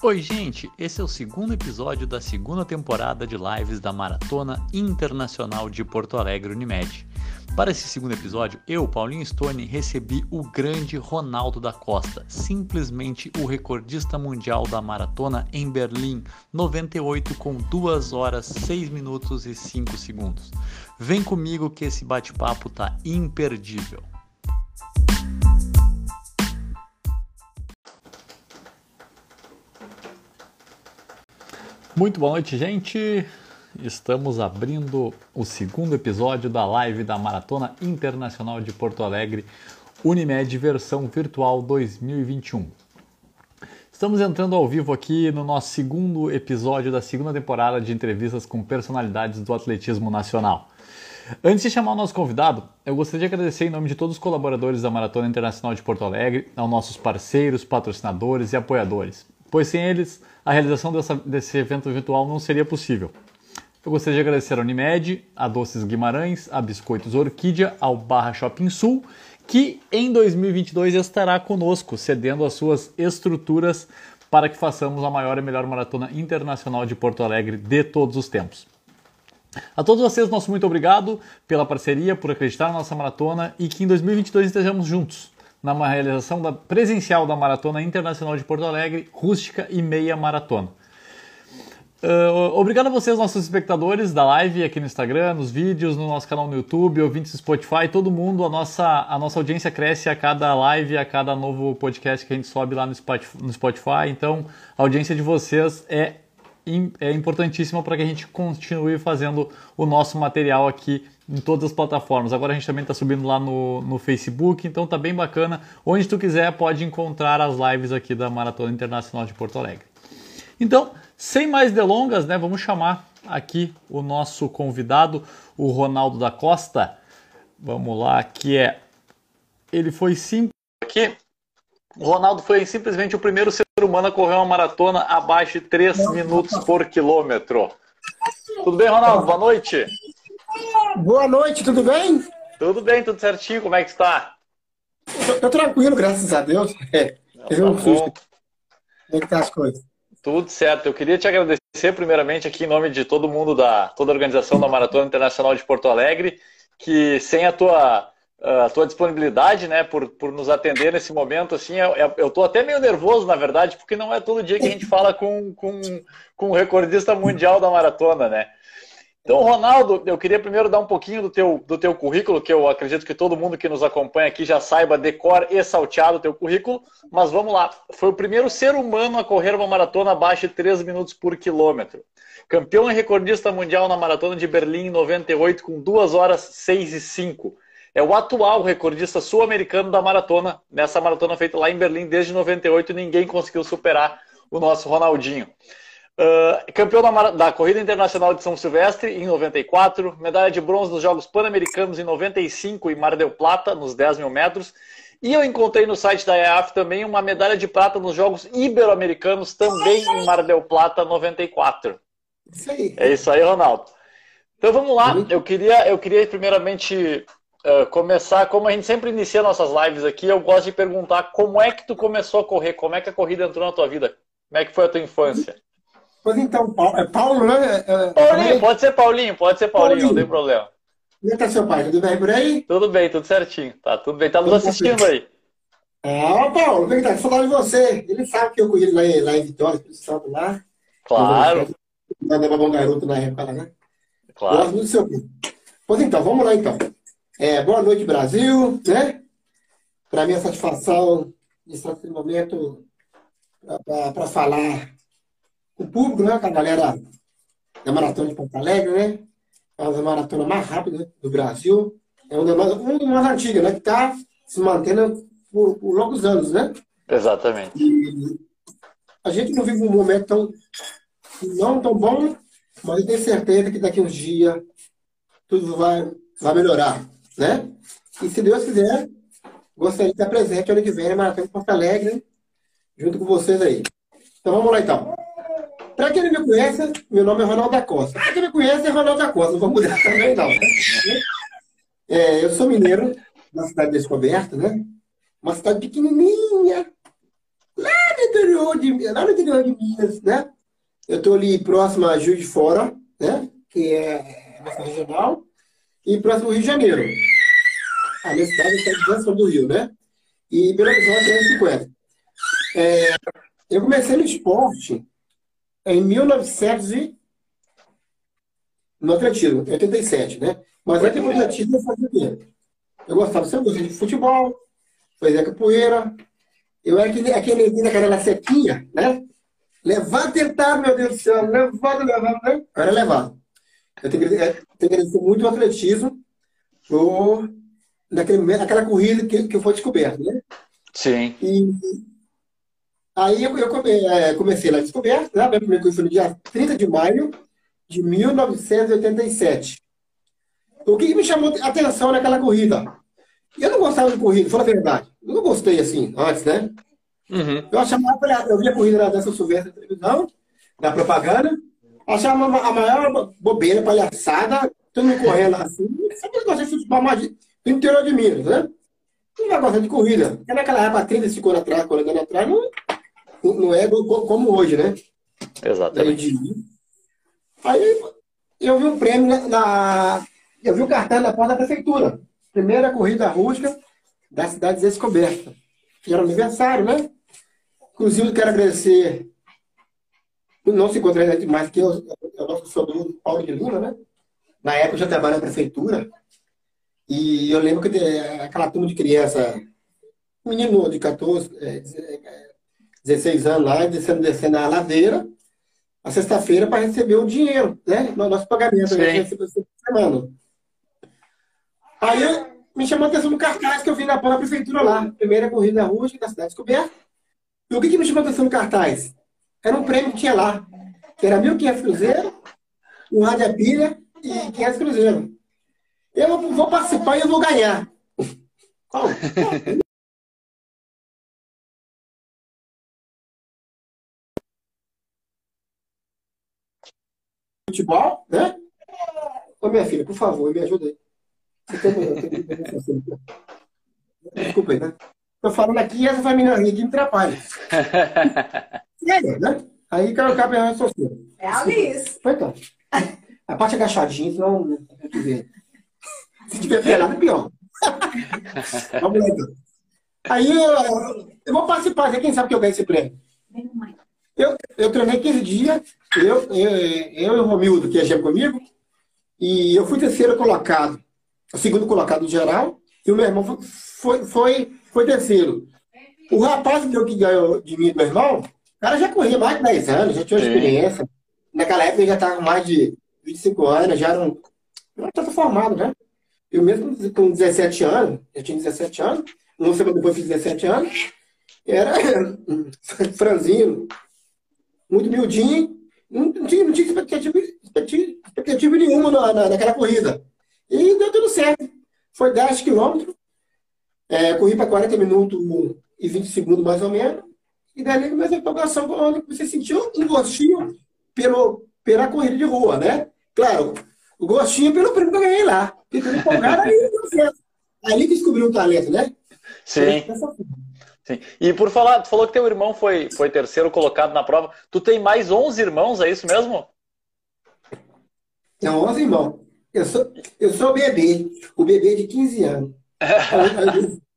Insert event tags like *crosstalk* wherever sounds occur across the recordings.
Oi, gente! Esse é o segundo episódio da segunda temporada de lives da Maratona Internacional de Porto Alegre Unimed. Para esse segundo episódio, eu, Paulinho Stone, recebi o grande Ronaldo da Costa, simplesmente o recordista mundial da maratona em Berlim, 98 com 2 horas 6 minutos e 5 segundos. Vem comigo que esse bate-papo tá imperdível. Muito boa noite, gente. Estamos abrindo o segundo episódio da live da Maratona Internacional de Porto Alegre, Unimed versão virtual 2021. Estamos entrando ao vivo aqui no nosso segundo episódio da segunda temporada de entrevistas com personalidades do atletismo nacional. Antes de chamar o nosso convidado, eu gostaria de agradecer em nome de todos os colaboradores da Maratona Internacional de Porto Alegre, aos nossos parceiros, patrocinadores e apoiadores pois sem eles a realização dessa, desse evento virtual não seria possível. Eu gostaria de agradecer a Unimed, a Doces Guimarães, a Biscoitos Orquídea, ao Barra Shopping Sul, que em 2022 estará conosco, cedendo as suas estruturas para que façamos a maior e melhor maratona internacional de Porto Alegre de todos os tempos. A todos vocês, nosso muito obrigado pela parceria, por acreditar na nossa maratona e que em 2022 estejamos juntos na realização da, presencial da Maratona Internacional de Porto Alegre, rústica e meia maratona. Uh, obrigado a vocês, nossos espectadores da live aqui no Instagram, nos vídeos, no nosso canal no YouTube, ouvintes do Spotify, todo mundo. A nossa, a nossa audiência cresce a cada live, a cada novo podcast que a gente sobe lá no Spotify. Então, a audiência de vocês é, é importantíssima para que a gente continue fazendo o nosso material aqui em todas as plataformas. Agora a gente também está subindo lá no, no Facebook, então tá bem bacana. Onde tu quiser pode encontrar as lives aqui da Maratona Internacional de Porto Alegre. Então, sem mais delongas, né, vamos chamar aqui o nosso convidado, o Ronaldo da Costa. Vamos lá, que é ele foi simples aqui. Ronaldo foi simplesmente o primeiro ser humano a correr uma maratona abaixo de 3 minutos por quilômetro. Tudo bem, Ronaldo? Boa noite. Boa noite, tudo bem? Tudo bem, tudo certinho, como é que está? Tô tranquilo, graças a Deus. *laughs* É, Não, tá Como é que tá as coisas? Tudo certo. Eu queria te agradecer primeiramente aqui em nome de todo mundo da toda a organização da Maratona Internacional de Porto Alegre, que sem a tua a tua disponibilidade, né, por, por nos atender nesse momento, assim, eu, eu tô até meio nervoso, na verdade, porque não é todo dia que a gente fala com, com, com o recordista mundial da maratona, né? Então, Ronaldo, eu queria primeiro dar um pouquinho do teu, do teu currículo, que eu acredito que todo mundo que nos acompanha aqui já saiba decor e salteado o teu currículo, mas vamos lá. Foi o primeiro ser humano a correr uma maratona abaixo de 3 minutos por quilômetro. Campeão e recordista mundial na maratona de Berlim em 98 com 2 horas 6 e 5. É o atual recordista sul-americano da maratona, nessa maratona feita lá em Berlim desde 98, ninguém conseguiu superar o nosso Ronaldinho. Uh, campeão da, da, Corrida Internacional de São Silvestre em 94, medalha de bronze nos Jogos Pan-Americanos em 95 em Mar del Plata, nos 10 mil metros. E eu encontrei no site da EAF também uma medalha de prata nos Jogos Ibero-Americanos, também em Mar del Plata, 94. Isso aí. É isso aí, Ronaldo. Então vamos lá. Eu queria, eu queria primeiramente uh, começar, como a gente sempre inicia nossas lives aqui, eu gosto de perguntar como é que tu começou a correr, como é que a corrida entrou na tua vida? Como é que foi a tua infância? Pois então, Paulo, é Paulo, né? É, Paulinho, pode ser Paulinho, pode ser Paulinho, Paulinho. não tem problema. É que tá seu pai? Tudo bem por aí? Tudo bem, tudo certinho. Tá tudo bem, tá nos assistindo aí. Ah, Paulo, vem cá, falar de você. Ele sabe que eu conheço lá, lá em Vitória, Espírito Santo, lá. Claro. Mandava bom garoto na época né? Claro. Gosto muito do seu filho. Pois então, vamos lá então. É, boa noite, Brasil, né? Para mim, a satisfação estar nesse momento para falar o público, né? Com a galera da Maratona de Porto Alegre, né? É uma maratona mais rápida do Brasil. É uma das uma mais antigas, né? Que está se mantendo por, por, longos anos, né? Exatamente. E a gente não vive um momento tão não tão bom, mas eu tenho certeza que daqui uns dias tudo vai, vai melhorar, né? E se Deus quiser, gostaria de estar presente ano que vem na Maratona de Porto Alegre, junto com vocês aí. Então vamos lá então. Para quem não me conhece, meu nome é Ronaldo da Costa. Para quem me conhece, é Ronaldo da Costa. Não vou mudar *laughs* também, não. É, eu sou mineiro, da cidade de Descoberta, né? Uma cidade pequenininha, lá no interior de, lá no interior de Minas, né? Eu estou ali próximo a Juiz de Fora, né? Que é nossa regional, e próximo Rio de Janeiro. A minha cidade está dentro do Rio, né? E Belo Horizonte é 350. É, eu comecei no esporte em 1900 e... no atletismo, 87, né? Mas antes do atletismo eu fazia o quê? Eu gostava sempre de futebol, fazia capoeira. Eu era aquele, aquele menino daquela sequinha, né? Levar, tentar, meu Deus do céu, levado, levado, né? Eu era levado. Eu tenho que, tenho que agradecer muito o atletismo por naquele, naquela corrida que, que foi descoberta, né? Sim. E aí eu, eu come, é, comecei na descoberta, né? Minha primeira corrida foi no dia 30 de maio de 1987. O que, que me chamou a atenção naquela corrida? Eu não gostava de corrida, fala a verdade. Eu não gostei assim antes, né? Uhum. Eu achava, eu via a corrida da Silvestre na televisão, na propaganda, achava a maior bobeira, palhaçada, todo mundo correndo assim. Sempre gostei de futebol mais do interior de Minas, né? Não vai gostar de corrida. Porque naquela época, 35 anos atrás, 40 anos atrás, não, não é como hoje, né? Exatamente. Aí eu vi um prêmio na. Eu vi o um cartão na porta da prefeitura. Primeira corrida rústica da cidade descoberta. Era aniversário, né? Inclusive, quero agradecer. Não se encontra mais que eu, é o nosso sobrinho Paulo de Lima, né? Na época eu já trabalhava na prefeitura. E eu lembro que aquela turma de criança, menino de 14, 16 é, anos lá, descendo, descendo a ladeira, a sexta-feira, para receber o dinheiro, né? No nosso pagamento, a gente recebeu semana. Aí eu, me chamou a atenção no cartaz que eu vi na própria prefeitura lá. Primeira corrida rústica da cidade descoberta. E o que, que me chamou a atenção no cartaz? Era um prêmio que tinha lá, que era 1.500 cruzeiros, um rádio a pilha e 500 cruzeiros. Eu vou participar e eu vou ganhar. Como? Futebol, né? Ô, minha filha, por favor, me ajuda aí. Desculpa aí, né? Tô falando aqui e essa família que me atrapalha. *laughs* é, né? Aí quero ficar pensando social. É a Alice. Foi então. A parte agachadinha, senão né, eu te. Se tiver pelado, é pior. *laughs* Vamos lá, então. Aí eu, eu vou participar, quem sabe que eu ganho esse prêmio. Eu, eu treinei 15 dias, eu, eu, eu e o Romildo, que é gêmeo comigo, e eu fui terceiro colocado o segundo colocado geral, e o meu irmão foi, foi, foi terceiro. O rapaz que ganhou de mim, meu irmão, o cara já corria mais de 10 anos, já tinha experiência. Naquela época ele já estava com mais de 25 anos, já era um. Já estava formado, né? Eu mesmo com 17 anos, eu tinha 17 anos, uma semana depois fiz 17 anos, era *laughs* franzino, muito miudinho, não, tinha, não tinha expectativa, expectativa nenhuma na, na, naquela corrida. E deu tudo certo. Foi 10 quilômetros, é, corri para 40 minutos e 20 segundos mais ou menos. E dali começou a empolgação, você sentiu um gostinho pelo, pela corrida de rua, né? Claro, o gostinho pelo prêmio que eu ganhei lá. Ficou empolgado, aí. Ali *laughs* descobriu o talento, né? Sim. Sim. E por falar, tu falou que teu irmão foi, foi terceiro colocado na prova. Tu tem mais 11 irmãos, é isso mesmo? Tem 11 irmãos. Eu sou, eu sou o bebê, o bebê de 15 anos. *laughs*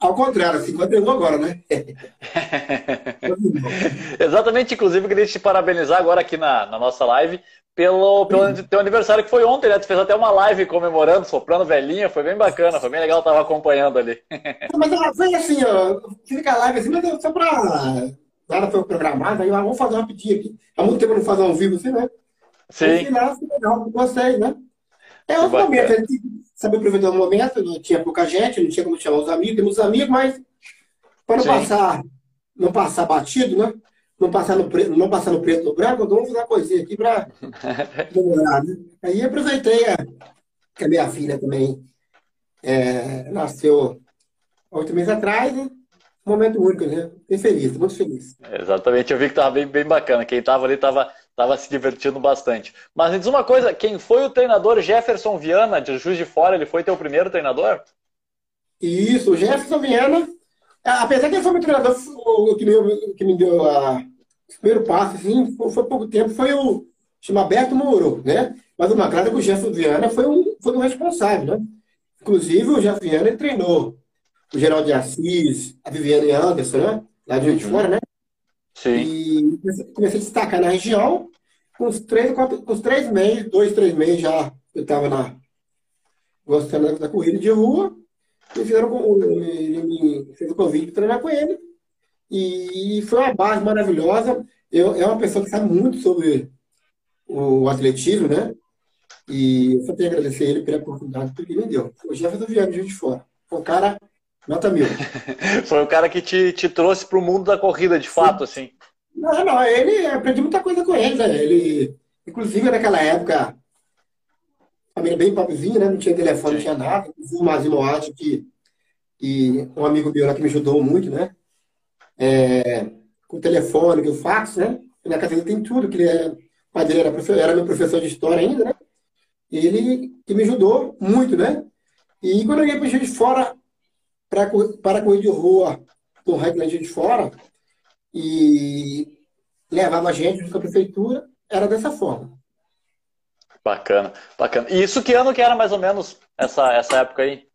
Ao contrário, 51 agora, né? *laughs* Exatamente, inclusive, eu queria te parabenizar agora aqui na, na nossa live pelo, pelo teu aniversário que foi ontem, né? Tu fez até uma live comemorando, soprando velhinha, foi bem bacana, foi bem legal, eu tava acompanhando ali. mas ela foi assim, ó, fica a live assim, mas só pra. Nada foi programado, aí vamos fazer uma pedida aqui. Há muito tempo não fazer um vivo assim, né? Sim. No final, legal, gostei, né? É outro momento, a gente saber aproveitar o momento, não tinha pouca gente, não tinha como chamar os amigos, temos amigos, mas para não Sim. passar, não passar batido, né? Não passar no preto, não passar no preto no branco, então vamos fazer uma coisinha aqui para *laughs* demorar, né? Aí aproveitei a, que a minha filha também é, nasceu oito meses atrás, né? Um momento único, né? Bem feliz, muito feliz. Exatamente, eu vi que estava bem, bem bacana. Quem estava ali estava Tava se divertindo bastante. Mas me diz uma coisa, quem foi o treinador Jefferson Viana, de Juiz de Fora, ele foi teu primeiro treinador? Isso, o Jefferson Viana apesar que ele foi meu treinador, o que me, que me deu a, o primeiro passo, assim, foi, pouco tempo, foi o chama Alberto Moro, né? Mas uma claro que o Gerson Viana foi um, foi um responsável, né? Inclusive, o Gerson Viana treinou o Geraldo de Assis, a Viviane Anderson, né? Lá de de uhum. Fora, né? Sim. E comecei a destacar na região. Com os três, quatro, com os três meses, dois, três meses já, eu estava na, gostando da corrida de rua. Me fizeram, ele me fez o convite para treinar com ele. E foi uma base maravilhosa. Eu, é uma pessoa que sabe muito sobre o atletismo, né? E eu só tenho a agradecer ele pela oportunidade que ele me deu. O Jefferson Viana de Fora. Um cara nota mil. *laughs* Foi o cara que te, te trouxe para o mundo da corrida, de Sim. fato, assim. Não, não, ele aprendi muita coisa com ele, né? Ele, inclusive naquela época, família bem pobrezinha, né? Não tinha telefone, não tinha nada. O Mazio Moati, que, que um amigo meu lá que me ajudou muito, né? É, com o telefone, com o fax, né? Na casa dele tem tudo, que ele é, pai dele era, professor, era meu professor de história ainda, né? Ele que me ajudou muito, né? E quando eu ia para de Fora, para, para correr de rua com o Highland de Fora, e levava a gente junto com a prefeitura, era dessa forma. Bacana, bacana. E isso que ano que era mais ou menos essa, essa época aí?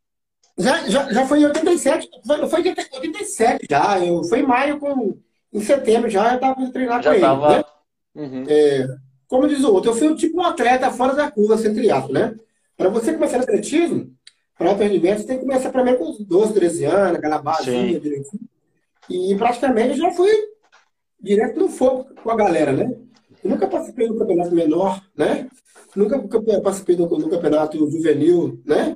Já, já, já foi em 87, foi, foi em 87 já, eu, foi em maio, com, em setembro já eu estava treinar já com tava... ele. Né? Uhum. É, como diz o outro, eu fui tipo um atleta fora da curva, sem triatlo, né? Para você começar no atletismo, para alto rendimento, tem que começar primeiro com 12, 13 anos, aquela base direitinho. E praticamente já fui direto no fogo com a galera, né? Eu nunca participei do campeonato menor, né? Nunca participei do, do campeonato juvenil, né?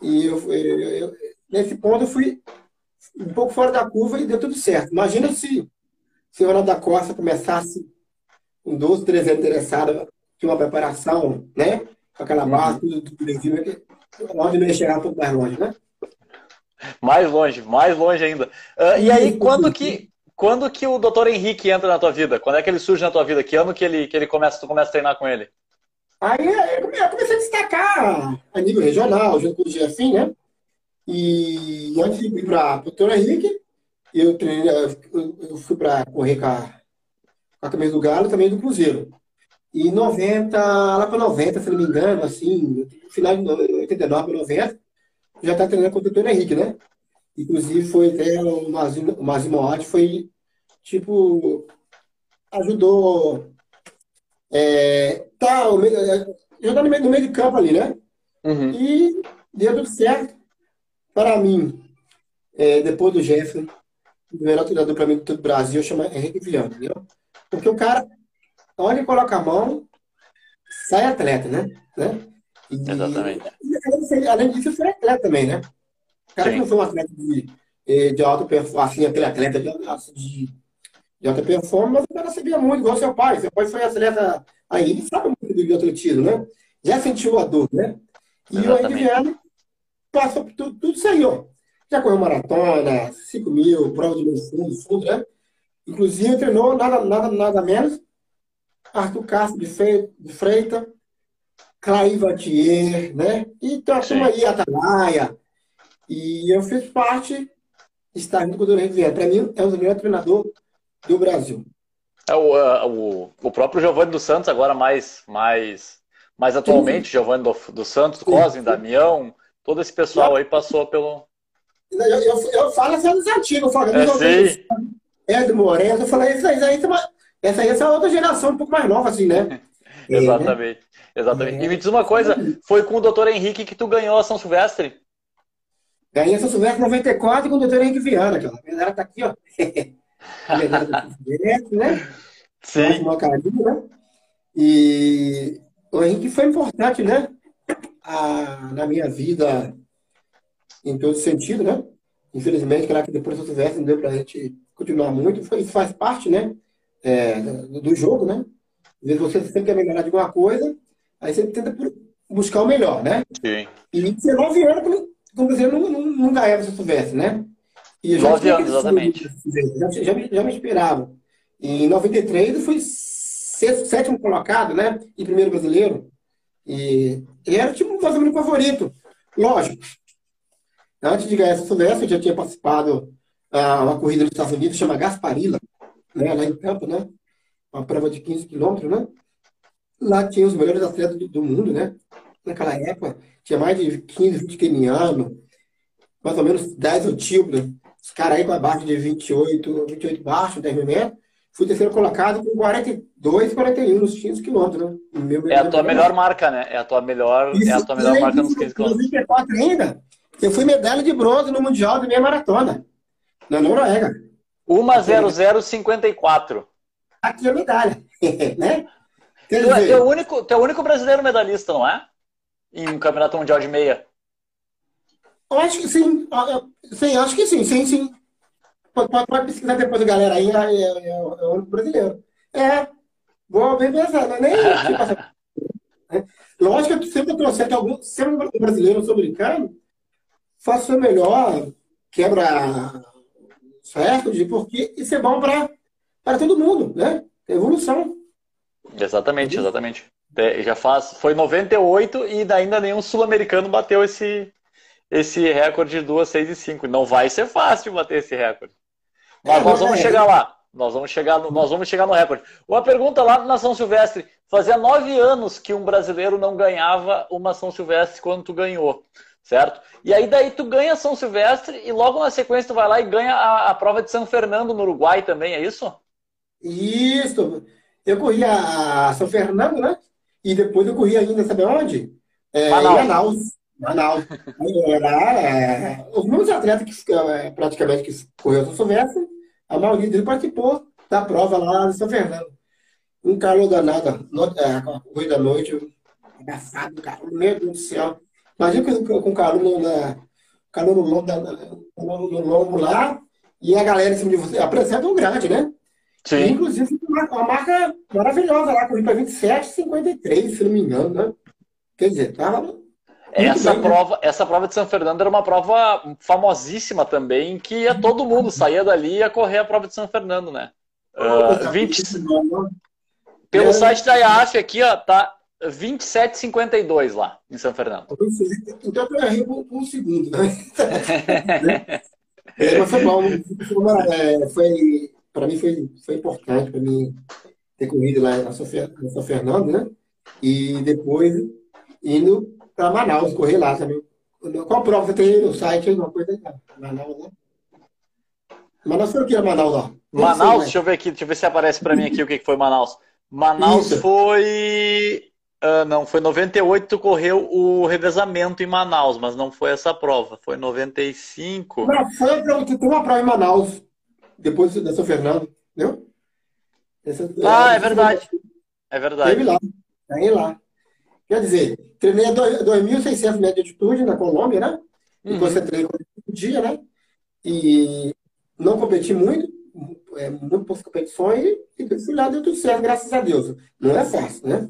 E eu, eu, eu, nesse ponto eu fui um pouco fora da curva e deu tudo certo. Imagina se, se o Ronaldo da Costa começasse com 12, 13 anos interessado, tinha uma preparação, né? Com aquela uhum. base, tudo, tudo direitinho, que onde não ia chegar um pouco mais longe, né? Mais longe, mais longe ainda. Uh, e aí, quando que, quando que o doutor Henrique entra na tua vida? Quando é que ele surge na tua vida? Que ano que ele, que ele começa, tu começa a treinar com ele? Aí eu comecei a destacar a nível regional, junto com o Jefim, né? E antes de ir para o doutor Henrique, eu, treinei, eu fui para correr com a, com a camisa do Galo também do Cruzeiro. E 90, lá para 90, se não me engano, assim, no final de 89 90, já está treinando com o doutor Henrique, né? Inclusive foi até o Mazimo, o Mazimo foi, tipo, ajudou. É, tá, ajudou no meio, no meio de campo ali, né? Uhum. E deu tudo certo. Para mim, é, depois do Jefferson, o melhor treinador para mim do Brasil chama Henrique Viana, entendeu? Porque o cara, onde coloca a mão, sai atleta, né? né? E, Exatamente. E, além disso, foi atleta também, né? O cara Sim. que não foi um atleta de, eh, de alta performance, assim, aquele atleta de, de, de alta performance, mas o cara sabia muito, igual seu pai. Seu pai foi atleta aí, ele sabe muito do atletismo, né? Já sentiu a dor, né? E Exatamente. o Henrique passou por tudo, tudo isso aí, ó. Já correu maratona, 5 mil, prova de fundo, fundo, né? Inclusive treinou nada, nada, nada menos Arthur Castro de, Fre de Freita, Clay Vatier, né? E tem uma turma aí, Atalaia. E eu fiz parte, junto com o Dr. Vieira. Para mim, é o melhor treinador do Brasil. É o, é, o, o próprio Giovanni dos Santos, agora mais, mais, mais atualmente, Giovanni do, dos Santos, Cosme, Damião, todo esse pessoal aí passou pelo. Eu, eu, eu falo assim dos antigos, eu falo, é, Ed Moreno, eu falei, isso aí, isso aí, essa aí é essa outra geração, um pouco mais nova, assim, *laughs* né? exatamente, exatamente. É. E me diz uma coisa, foi com o doutor Henrique que tu ganhou a São Silvestre? Ganhei a São Silvestre 94 com o doutor Henrique Viana, aquela. A galera tá aqui, ó. *laughs* Direto, né? Sim. Carinho, né? E o Henrique foi importante, né? A, na minha vida, em todo sentido, né? Infelizmente, claro que depois da São Silvestre não deu pra gente continuar muito, isso faz parte, né? É, do, do, jogo, né? Às vezes você sempre quer melhorar de alguma coisa, aí você tenta buscar o melhor, né? Sim. E 19 anos, como, você não, não, não ganhava se soubesse, né? E eu já 9 anos, exatamente. Já, já, já, me esperava. Em 93 eu fui sexto, sétimo colocado, né? Em primeiro brasileiro. E, e era tipo o meu favorito. Lógico. Antes de ganhar essa Silvestre, eu já tinha participado uma corrida nos Estados Unidos, chama Gasparilla, né, lá em Tampa, né? Uma prova de 15 quilômetros, né? Lá tinha os melhores atletas do, do mundo, né? Naquela época, tinha mais de 15, 20 quenianos, mais ou menos 10 etíopes, os caras aí com abaixo de 28, 28 baixo, 10 mil metros. Fui terceiro colocado com 42, 41 nos 15 quilômetros, né? Meu, é a tua melhor marca, né? É a tua melhor, Isso, é a tua melhor marca nos 15 quilômetros. 94 ainda, eu fui medalha de bronze no Mundial de meia maratona, na Noruega. 1.0054. Aqui é medalha, *laughs* né? Quer tu, é, dizer... é o único, tu é o único brasileiro medalhista, não é? Em um campeonato mundial de meia. Eu acho que sim. Sim, acho que sim, sim, sim. Pode, pode pesquisar depois, galera, aí é, é, é, é o único brasileiro. É, vou bem pensar, é nem. *laughs* Né? Lógico que sempre trouxe que algum, sempre um brasileiro, sou brincando, faça o melhor, quebra certo, porque isso é bom para todo mundo, né? Evolução. Exatamente, exatamente. Já faz, foi 98 e ainda nenhum sul-americano bateu esse, esse recorde de 2, 6 e 5. Não vai ser fácil bater esse recorde. Mas é, nós vamos é. chegar lá. Nós vamos chegar no, nós vamos chegar no recorde. Uma pergunta lá na São Silvestre. Fazia nove anos que um brasileiro não ganhava uma São Silvestre quando tu ganhou, certo? E aí daí tu ganha São Silvestre e logo na sequência tu vai lá e ganha a, a prova de São Fernando no Uruguai também, é isso? Isso. Eu corri a São Fernando, né? E depois eu corri ainda, sabe onde? É, Manaus. Manaus. Manaus. Era, é, os meus atletas que é, praticamente que correu São Silvestre, a maioria deles participou da prova lá de São Fernando. Um calor danado, no, é, corrida da noite, abafado, cara, meu Deus do céu. Imagina com, calor no, na, calor no lombo, no, no lombo lá, e a galera em cima de você. A pressão é tão grande, né? Sim. E, inclusive, uma, marca maravilhosa lá, corri para 27,53, se não me engano, né? Quer dizer, tava essa bem, prova, né? essa prova de São Fernando era uma prova famosíssima também, que ia todo mundo saía dali e ia correr a prova de São Fernando, né? Uh, 20... Pelo é. site da IAF aqui, ó, tá 27,52 lá em São Fernando. Então eu errei por um segundo, né? *laughs* é, mas foi bom. É, foi, para mim foi, foi importante para mim ter corrido lá em São Fernando, né? E depois indo para Manaus, correr lá também. Qual prova você tem no site? Alguma coisa? Manaus, né? Manaus foi o que é Manaus lá? Manaus, sei, deixa eu ver aqui, deixa eu ver se aparece para mim aqui o que foi Manaus. Manaus Isso. foi. Uh, não, foi 98 tu correu o revezamento em Manaus, mas não foi essa prova, foi 95. Não, foi a tem uma prova em Manaus, depois da São Fernando, entendeu? Essa, ah, é, é verdade. É verdade. Teve lá, tem lá. Quer dizer, treinei a 2.600 metros de altitude na Colômbia, né? Uhum. Depois você treina um dia, né? E não competi muito, é, muito poucas competições, e fui lá, deu tudo certo, graças a Deus. Não é fácil, né?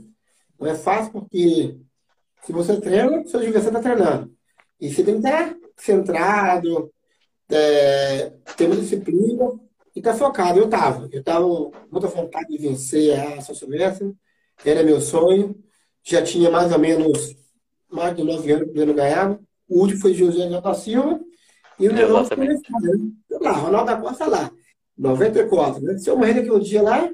Não é fácil porque se você treina, seu adversário está treinando. E você tem que estar centrado, é, ter uma disciplina e estar tá focado. Eu estava. Eu estava com muita vontade de vencer a São Silvestre, era meu sonho já tinha mais ou menos mais de 9 anos que ele ganhava. O último foi José J. Silva. E o negócio foi lá, Ronaldo da Costa lá. 94, né? Se eu morrer daqui um dia lá,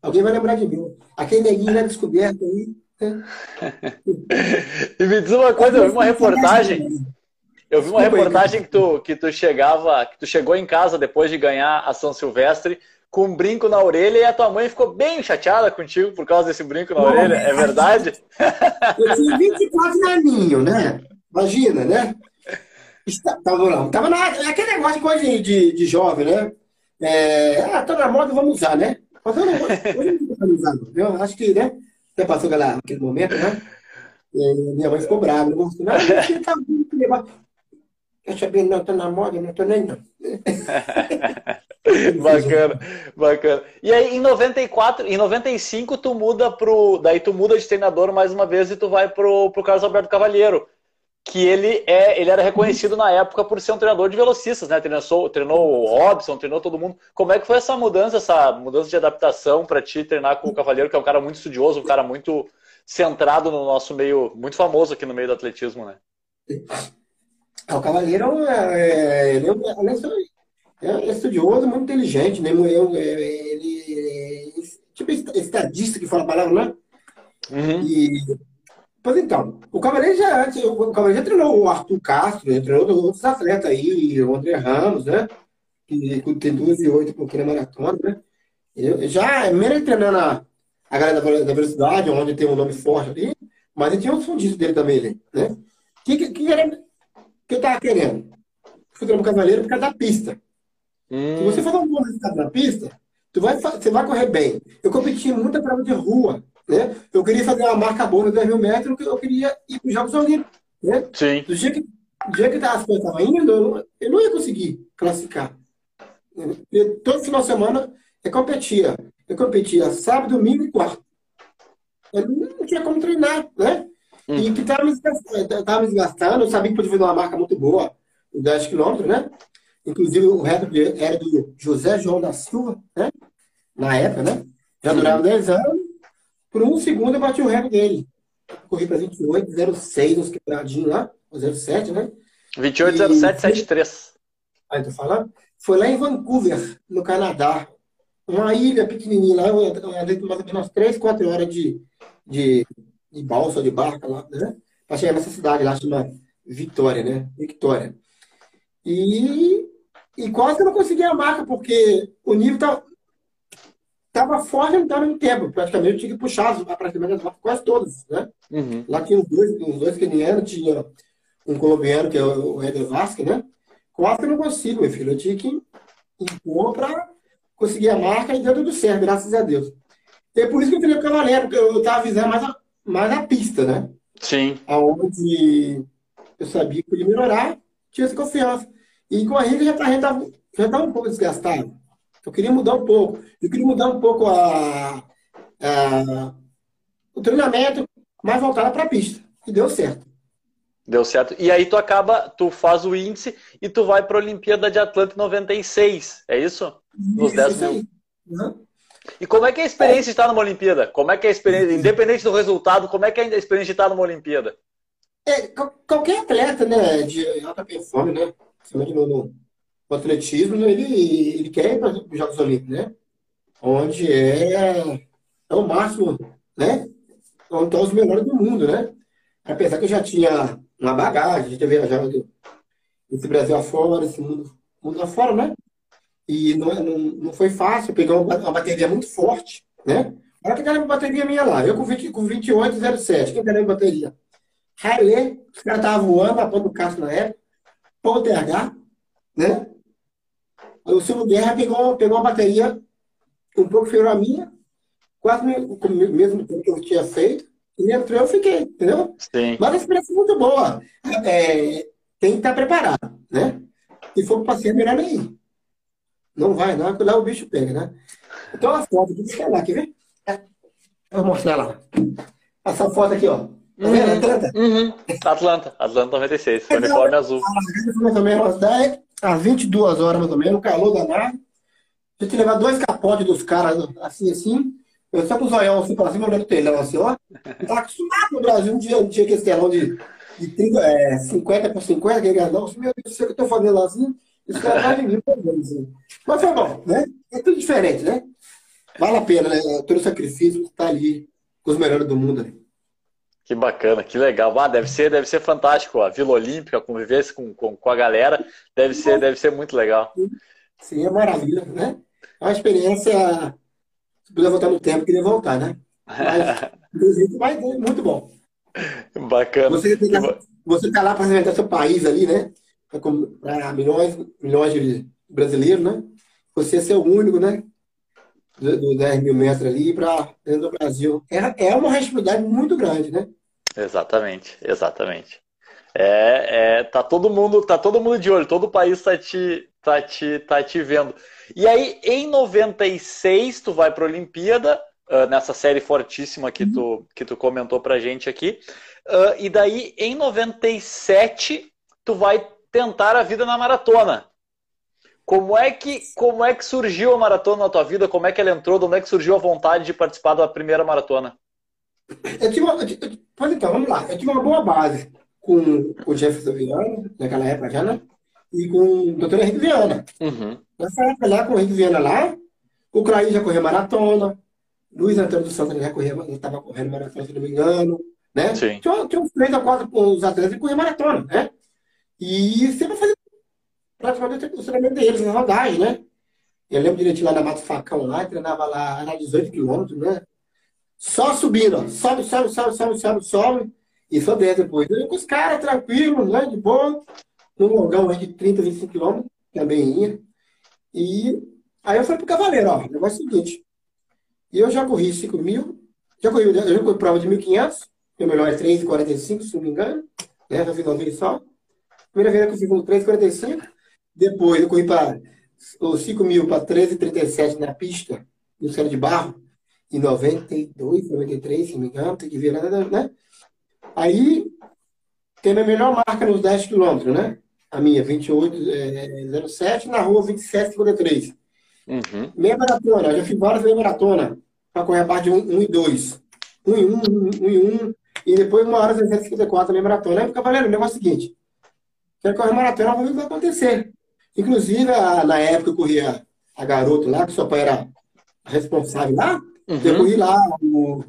alguém vai lembrar de mim. Aquele neguinho lá descoberto aí. *laughs* E me diz uma coisa, eu vi uma reportagem. Eu vi uma reportagem que tu, que tu chegava, que tu chegou em casa depois de ganhar a São Silvestre com um brinco na orelha e a tua mãe ficou bem chateada contigo por causa desse brinco na orelha. É verdade? Eu tinha 24 aninhos, né? Imagina, né? Tava, não, tava na, aquele negócio de coisa de, de, jovem, né? É, ah, tá na moda, vamos usar, né? Mas eu não, eu não usar, não. Eu acho que, né? Até passou aquela, aquele momento, né? E minha mãe ficou brava. Não, não, não, Quer saber? Não, tô na moda, não tô nem não. *laughs* bacana, bacana. E aí em 94, em 95 tu muda pro, daí tu muda de treinador mais uma vez e tu vai pro, pro Carlos Alberto Cavalheiro, que ele é, ele era reconhecido na época por ser um treinador de velocistas, né? Treinou, treinou o Robson, treinou todo mundo. Como é que foi essa mudança, essa mudança de adaptação para ti treinar com o Cavalheiro, que é um cara muito estudioso, um cara muito centrado no nosso meio, muito famoso aqui no meio do atletismo, né? É, o Cavalheiro, é, ele, é, é estudioso, muito inteligente, né? Ele, ele, tipo estadista que fala a palavra, né? Uhum. E, pois então, o Cavaleiro já, o Cavaleiro já treinou o Arthur Castro, já treinou outros atletas aí, o André Ramos, né? Que tem duas e oito porque na maratona, né? Eu, já, mesmo ele treinando a, a galera da, da velocidade, onde tem um nome forte ali, mas ele tinha os fundistas dele também, né? O que, que, que, era, que eu tava querendo? Fui treinar o Cavaleiro por causa da pista. Hum. Se você fazer um bom resultado na pista, tu vai, você vai correr bem. Eu competi muita prova de rua, né? Eu queria fazer uma marca boa no 10 mil metros, eu queria ir para os Jogos Olímpicos, né? Sim. Do dia que, do dia que as coisas estavam indo, eu não, eu não ia conseguir classificar. Eu, todo final de semana eu competia. Eu competia sábado, domingo e quarto. Eu não tinha como treinar, né? Hum. E que estava me, me desgastando, eu sabia que podia fazer uma marca muito boa, 10 quilômetros, né? Inclusive, o recorde era do José João da Silva, né? Na época, né? Já durava 10 anos. Por um segundo eu bati o recorde dele. Corri para 28, 06, uns quebradinhos lá, 07, né? 28, 07, 73. Aí tô falando. Foi lá em Vancouver, no Canadá. Uma ilha pequenininha lá, eu andei mais ou menos 3, 4 horas de, de, de balsa, de barca lá, né? Pra chegar nessa cidade lá, chama Vitória, né? Victória. E e quase que eu não conseguia a marca, porque o nível estava tava forte ao mesmo tempo. Praticamente eu tinha que puxar praticamente as marcas quase todas. Né? Uhum. Lá tinha uns dois, uns dois quenianos, tinha um colombiano, que é o Eder Vasque, né? Quase que eu não consigo, meu filho. Eu tinha que impor para conseguir a marca e deu tudo certo, graças a Deus. E é por isso que eu falei o Cavaleiro, porque eu estava visando mais a, mais a pista, né? Sim. Aonde eu sabia que podia melhorar, tinha essa confiança. E com a renda já está já tá um pouco desgastado. Eu queria mudar um pouco. Eu queria mudar um pouco a, a o treinamento mais voltado para a pista. E deu certo. Deu certo. E aí tu acaba, tu faz o índice e tu vai para a Olimpíada de Atlanta 96, é isso? Nos isso 10 mil. Uhum. E como é que é a experiência de estar numa Olimpíada? Como é que é a experiência, independente do resultado, como é que é a experiência de estar numa Olimpíada? É, qualquer atleta, né, de alta performance, né, no atletismo, ele, ele quer ir para os Jogos Olímpicos, né? Onde é, é o máximo, né? Onde estão os melhores do mundo, né? Apesar que eu já tinha uma bagagem, já tinha viajado esse Brasil afora, esse mundo, mundo afora, né? E não, não, não foi fácil, pegar uma, bateria muito forte, né? Olha que uma bateria minha lá, eu com, 20, com 28,07, quem ganhou bateria? Haile, os caras estavam voando, a ponta do Castro na época, Poltergar, né? O Silvio Guerra pegou, pegou uma bateria um pouco inferior à minha, quase o mesmo tempo que eu tinha feito, e entrou eu fiquei, entendeu? Sim. Mas a experiência é muito boa. É, tem que estar preparado, né? Se for para ser, melhor nem ir. Não vai, não, que lá o bicho pega, né? Então a foto, deixa eu lá, quer ver? É. Vou mostrar lá. Essa foto aqui, ó. Tá? Uhum. Atlanta? Uhum. Atlanta, Atlanta 96, então, uniforme azul. Mais ou menos 10, às 22 horas mais ou menos, calor danado. A gente levar dois capotes dos caras assim, assim. Eu só com o zoião assim pra cima, olhando o telão assim, ó. Eu tava acostumado no Brasil, um dia, um dia que esse telão de, de 30, é, 50 por 50, que é não, meu Deus, sei que eu tô fazendo lá assim, isso cara vai de mim, assim. Mas foi bom, né? É tudo diferente, né? Vale a pena, né? Todo o sacrifício estar tá ali com os melhores do mundo ali. Que bacana, que legal. Ah, deve ser, deve ser fantástico a Vila Olímpica, conviver com, com, com a galera, deve ser, deve ser muito legal. Sim, é maravilha, né? É uma experiência. Se puder voltar no tempo, queria voltar, né? Mas, *laughs* vai muito bom. Bacana. Você está você tá lá para representar seu país ali, né? Para milhões, milhões de brasileiros, né? Você ser o único, né? Dos 10 mil metros ali para dentro do Brasil. É, é uma responsabilidade muito grande, né? Exatamente, exatamente. É, é, tá todo mundo, tá todo mundo de olho, todo o país tá te, tá te, tá te vendo. E aí, em 96, tu vai para a Olimpíada, uh, nessa série fortíssima que, tu, uhum. que tu comentou pra gente aqui. Uh, e daí, em 97, tu vai tentar a vida na maratona. Como é que como é que surgiu a maratona na tua vida? Como é que ela entrou? De onde é que surgiu a vontade de participar da primeira maratona? Eu tive uma, eu, então, vamos lá. Eu tive uma boa base com o Jefferson Viana, naquela época já, né? e com o doutor Henrique Viana. Uhum. Nessa época lá, com o Henrique Viana lá, o Clay já corria maratona, Luiz Antônio dos Santos já corria, estava correndo maratona, se não me engano, né? Sim. Tinha, tinha uns três ou quatro os atletas que corriam maratona, né? E sempre fazia praticamente o treinamento deles, na rodagem, né? Eu lembro direitinho lá na Mato Facão, lá, treinava lá, era 18 quilômetros, né? Só subindo, ó. Sobe, sobe, sobe, sobe, sobe, sobe. E só desce depois. Eu com os caras tranquilos, né? De boa. Num longão aí de 30, 25 quilômetros, também ia. E aí eu fui pro Cavaleiro, ó. O negócio é o seguinte. Eu já corri 5 mil, já corri, eu já corri prova de 1.500, meu melhor é 3,45, se não me engano. Né? Já fiz uma vez só. Primeira vez eu consegui 3,45. Depois eu corri para os 5 mil para 13,37 na pista, no céu de barro, em 92, 93, se não me engano, tem que ver, né? Aí tem a minha melhor marca nos 10 quilômetros, né? A minha, 28,07, é, na rua 27,53. Uhum. Meia maratona, eu já fiz várias meia maratona para correr a parte de 1, 1 e 2. 1 e 1, 1 e 1, e depois uma hora 354 meia maratona. Aí, cavaleiro, o negócio é o seguinte: quero correr maratona, vamos ver o que vai acontecer. Inclusive, a, na época eu corria a garoto lá, que seu pai era responsável lá, uhum. eu corri lá, o,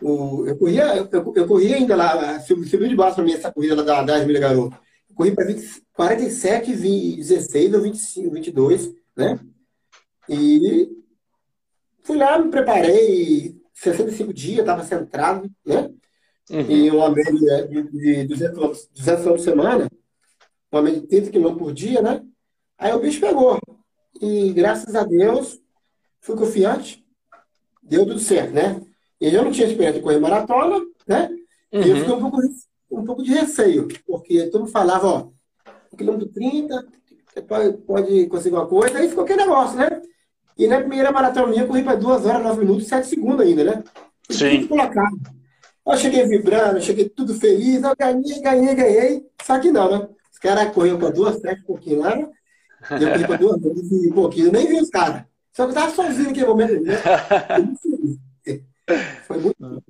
o, eu, corria, eu, eu corria ainda lá, subiu de baixo para mim essa corrida lá da 10 mil garoto. Eu corri para 47, 20, 16 ou 25, 22, né? E fui lá, me preparei, 65 dias, estava centrado, né? Uhum. E uma média de, de 200 200 por semana, uma média de 30 km por dia, né? Aí o bicho pegou. E graças a Deus, fui confiante, deu tudo certo, né? E eu não tinha experiência de correr maratona, né? Uhum. E eu fiquei um pouco, um pouco de receio, porque todo mundo falava, ó, quilômetro 30, pode, pode conseguir uma coisa, aí ficou aquele negócio, né? E na primeira maratona minha, eu corri para 2 horas, 9 minutos e 7 segundos ainda, né? Sim. Tudo colocado. Eu cheguei vibrando, cheguei tudo feliz, eu ganhei, ganhei, ganhei. Só que não, né? Os caras corriam para 2, 7 um pouquinho lá, né? Eu corri para 2 horas e um pouquinho. Eu nem vi os caras. Só que eu tava sozinho naquele momento. Né? *laughs* Foi muito bom.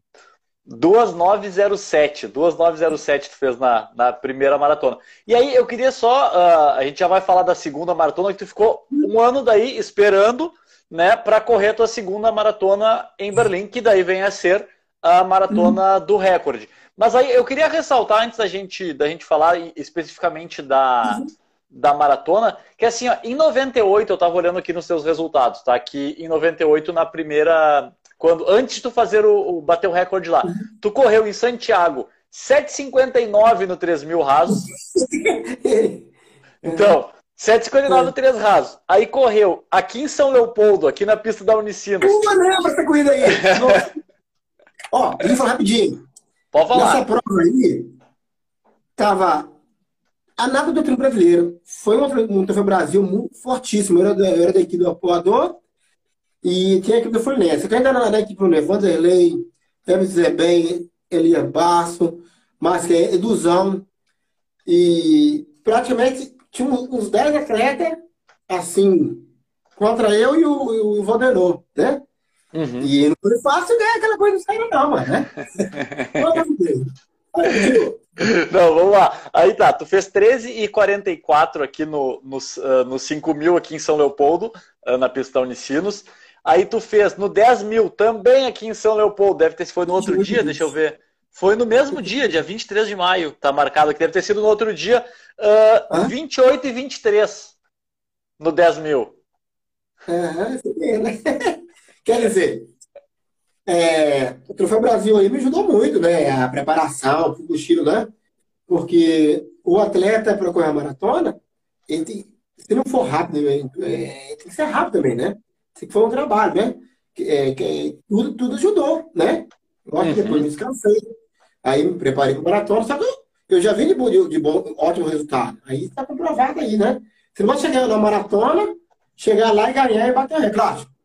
2907, 2907 tu fez na, na primeira maratona. E aí eu queria só, uh, a gente já vai falar da segunda maratona, que tu ficou um ano daí esperando, né, para correr a tua segunda maratona em Berlim, que daí vem a ser a maratona uhum. do recorde. Mas aí eu queria ressaltar antes da gente da gente falar especificamente da uhum. Da maratona, que assim, ó, em 98 eu estava olhando aqui nos seus resultados, tá? Que em 98 na primeira quando antes de tu fazer o, o bater o recorde lá, tu correu em Santiago 7,59 no 3 mil rasos. *laughs* Então, 7,59 no 3 rasos. Aí correu aqui em São Leopoldo, aqui na pista da Unicinos. Pô, lembra essa corrida aí? *laughs* Ó, eu falar rapidinho. Pode falar. Nessa prova aí, tava a nada do treino brasileiro. Foi uma, um troféu Brasil muito fortíssimo. Eu era, da, eu era da equipe do apoiador e tinha a equipe do Fluminense. Eu ainda na, na equipe do Fluminense, Vanderlei, Hermes Zebem, Elias Basso, Marcelo, Eduzão. E praticamente tinha uns 10 atletas, assim, contra eu e o, e o né? Uhum. E não foi fácil ganhar aquela coisa dos caras, não, mano, né? *laughs* *laughs* Não, vamos lá. Aí tá, tu fez 13 e 44 aqui no, no, uh, no 5 mil aqui em São Leopoldo, uh, na pista Unicinos. Aí tu fez no 10 mil também aqui em São Leopoldo. Deve ter foi no outro dia, deixa eu ver. Foi no mesmo dia, dia 23 de maio, tá marcado aqui. Deve ter sido no outro dia, uh, 28 e 23 no 10 mil. É, né? *laughs* Quer dizer, é, o Troféu Brasil aí me ajudou muito, né? A preparação, o cochilo, né? Porque o atleta para correr a maratona, ele tem, se não for rápido, é, tem que ser rápido também, né? que foi um trabalho, né? Que, é, que, tudo, tudo ajudou, né? Lógico que uhum. depois me descansei. Aí me preparei para o maratona, só que eu já vim de, bom, de, de bom, ótimo resultado. Aí está comprovado aí, né? Você não vai chegar na maratona, chegar lá e ganhar e bater recorde. Fui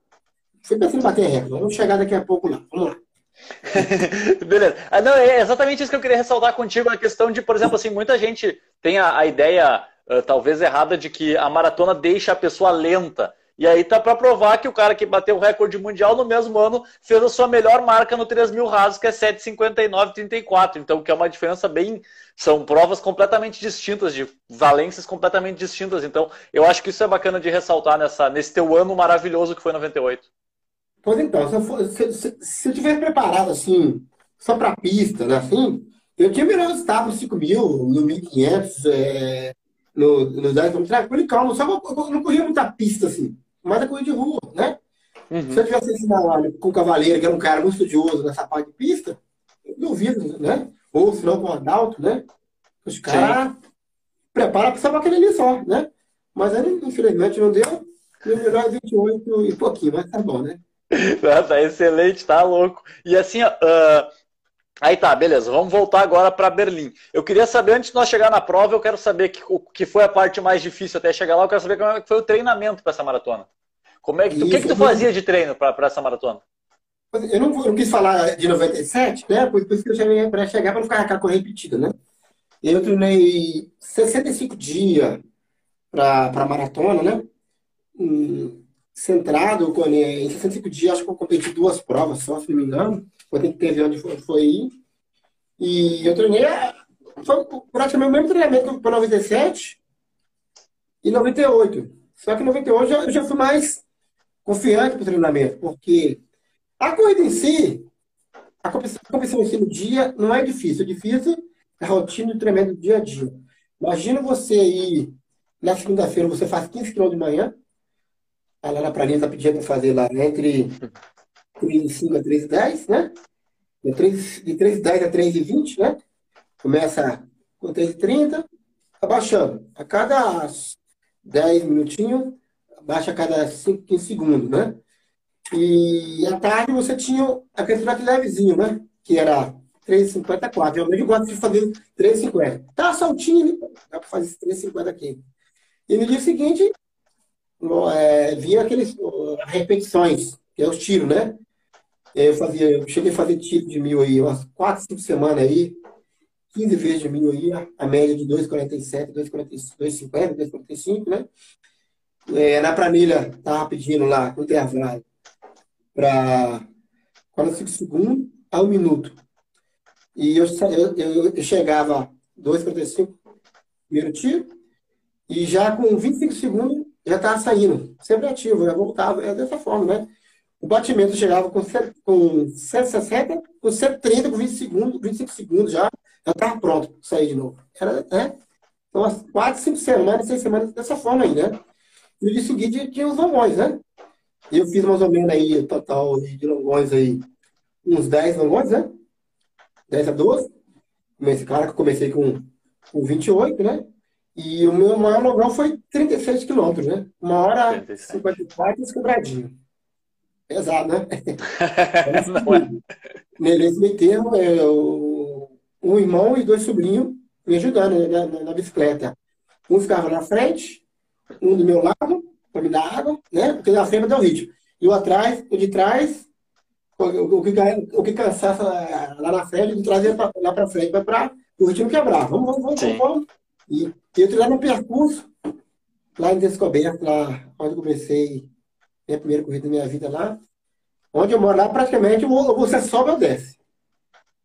pensando em bater recorde. Vamos chegar daqui a pouco lá. Vamos lá. *laughs* Beleza. Ah, não, é exatamente isso que eu queria ressaltar contigo, a questão de, por exemplo, assim, muita gente tem a, a ideia, uh, talvez errada, de que a maratona deixa a pessoa lenta. E aí tá para provar que o cara que bateu o recorde mundial no mesmo ano fez a sua melhor marca no 3 mil rasos, que é 7,59,34. Então, que é uma diferença bem. São provas completamente distintas, de valências completamente distintas. Então, eu acho que isso é bacana de ressaltar nessa, nesse teu ano maravilhoso que foi 98. Pois então, se eu, for, se, se, se eu tivesse preparado assim, só para pista, né, assim, eu tinha melhor resultado no 5 mil, no 1.500, é, no, no 10 km, tranquilo e calmo. Só que eu, eu não corria muita pista, assim, mas a corrida de rua, né? Uhum. Se eu tivesse ensinado com o Cavaleiro, que era um cara muito estudioso nessa parte de pista, eu duvido, né? Ou se não com o Adalto, né? Os caras preparam para aquele ali só, né? Mas aí, infelizmente, não deu. Meu melhor é 28 e pouquinho, mas tá bom, né? Tá excelente, tá louco. E assim, uh, aí tá, beleza, vamos voltar agora para Berlim. Eu queria saber, antes de nós chegar na prova, eu quero saber que, o que foi a parte mais difícil até chegar lá, eu quero saber como é que foi o treinamento para essa maratona. Como é que, o que, que tu fazia de treino para essa maratona? Eu não, eu não, quis falar de 97, né? Por, isso que eu cheguei para chegar para não ficar aquela coisa repetida, né? Eu treinei 65 dias para a maratona, né? Hum, centrado, em 65 dias, acho que eu competi duas provas só, se não me engano. Ter que ter ver onde foi, foi ir. E eu treinei, foi praticamente o mesmo treinamento para 97 e 98. Só que em 98 eu já fui mais confiante para o treinamento, porque a corrida em si, a competição em si no dia não é difícil. É difícil a rotina de treinamento do dia a dia. Imagina você ir na segunda-feira, você faz 15 km de manhã, lá na Praninha está pedindo para fazer lá entre 3,5 a 3,10, né? De 3,10 a 3,20, né? Começa com 3,30, abaixando. A cada 10 minutinhos, baixa a cada 5, 15 segundos, né? E à tarde você tinha aquele trote levezinho, né? Que era 3,54. Eu mesmo gosto de fazer 3,50. Tá soltinho, né? Dá para fazer 3,50 aqui. E no dia seguinte, é, vinha aqueles repetições, que é os tiros, né? Eu, fazia, eu cheguei a fazer tiro de mil aí, umas 4, 5 semanas aí, 15 vezes de mil aí, a média de 2,47, 2,50, 2,45, né? É, na planilha, estava pedindo lá, no intervalo, para 45 segundos a um minuto. E eu, eu, eu chegava 2,45, primeiro tiro, e já com 25 segundos já estava saindo, sempre ativo, já voltava, é dessa forma, né? O batimento chegava com, com 160, com 130, com 20 segundos, 25 segundos já, já estava pronto para sair de novo. Era, né? Então, as quatro, cinco semanas, seis semanas dessa forma aí, né? E no dia tinha os longões, né? Eu fiz mais ou menos aí, total de longões aí, uns 10 longões, né? 10 a 12. Comecei, claro que eu comecei com, com 28, né? E o meu maior longão foi 36 quilômetros, né? Uma hora 36. 54 e quebradinho. Pesado, né? *laughs* Não é. Nesse meio termo, eu, um irmão e dois sobrinhos me ajudando né, na, na, na, bicicleta. Um ficava na frente, um do meu lado, para me dar água, né? Porque na frente dá o ritmo. E o atrás, o de trás, o, o, que, o que cansasse lá na frente, o ia pra, lá para frente, para o ritmo quebrar. Vamos, vamos, vamos, vamos. E eu lá no percurso, lá em Descoberto, lá onde comecei minha primeira corrida da minha vida lá, onde eu moro lá, praticamente você sobe ou desce.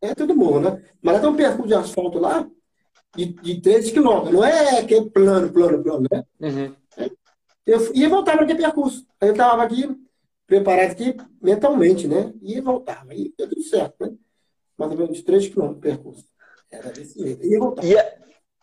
É tudo morro, né? Mas lá tem um percurso de asfalto lá, de, de 13 quilômetros. Não é que é plano, plano, plano, né? Uhum. Eu ia voltar para aquele percurso. Aí eu estava aqui, preparado aqui mentalmente, né? Ia e voltava. E deu tudo certo, né? Mais ou menos de 3 quilômetros de percurso. Era desse jeito. Ia voltar.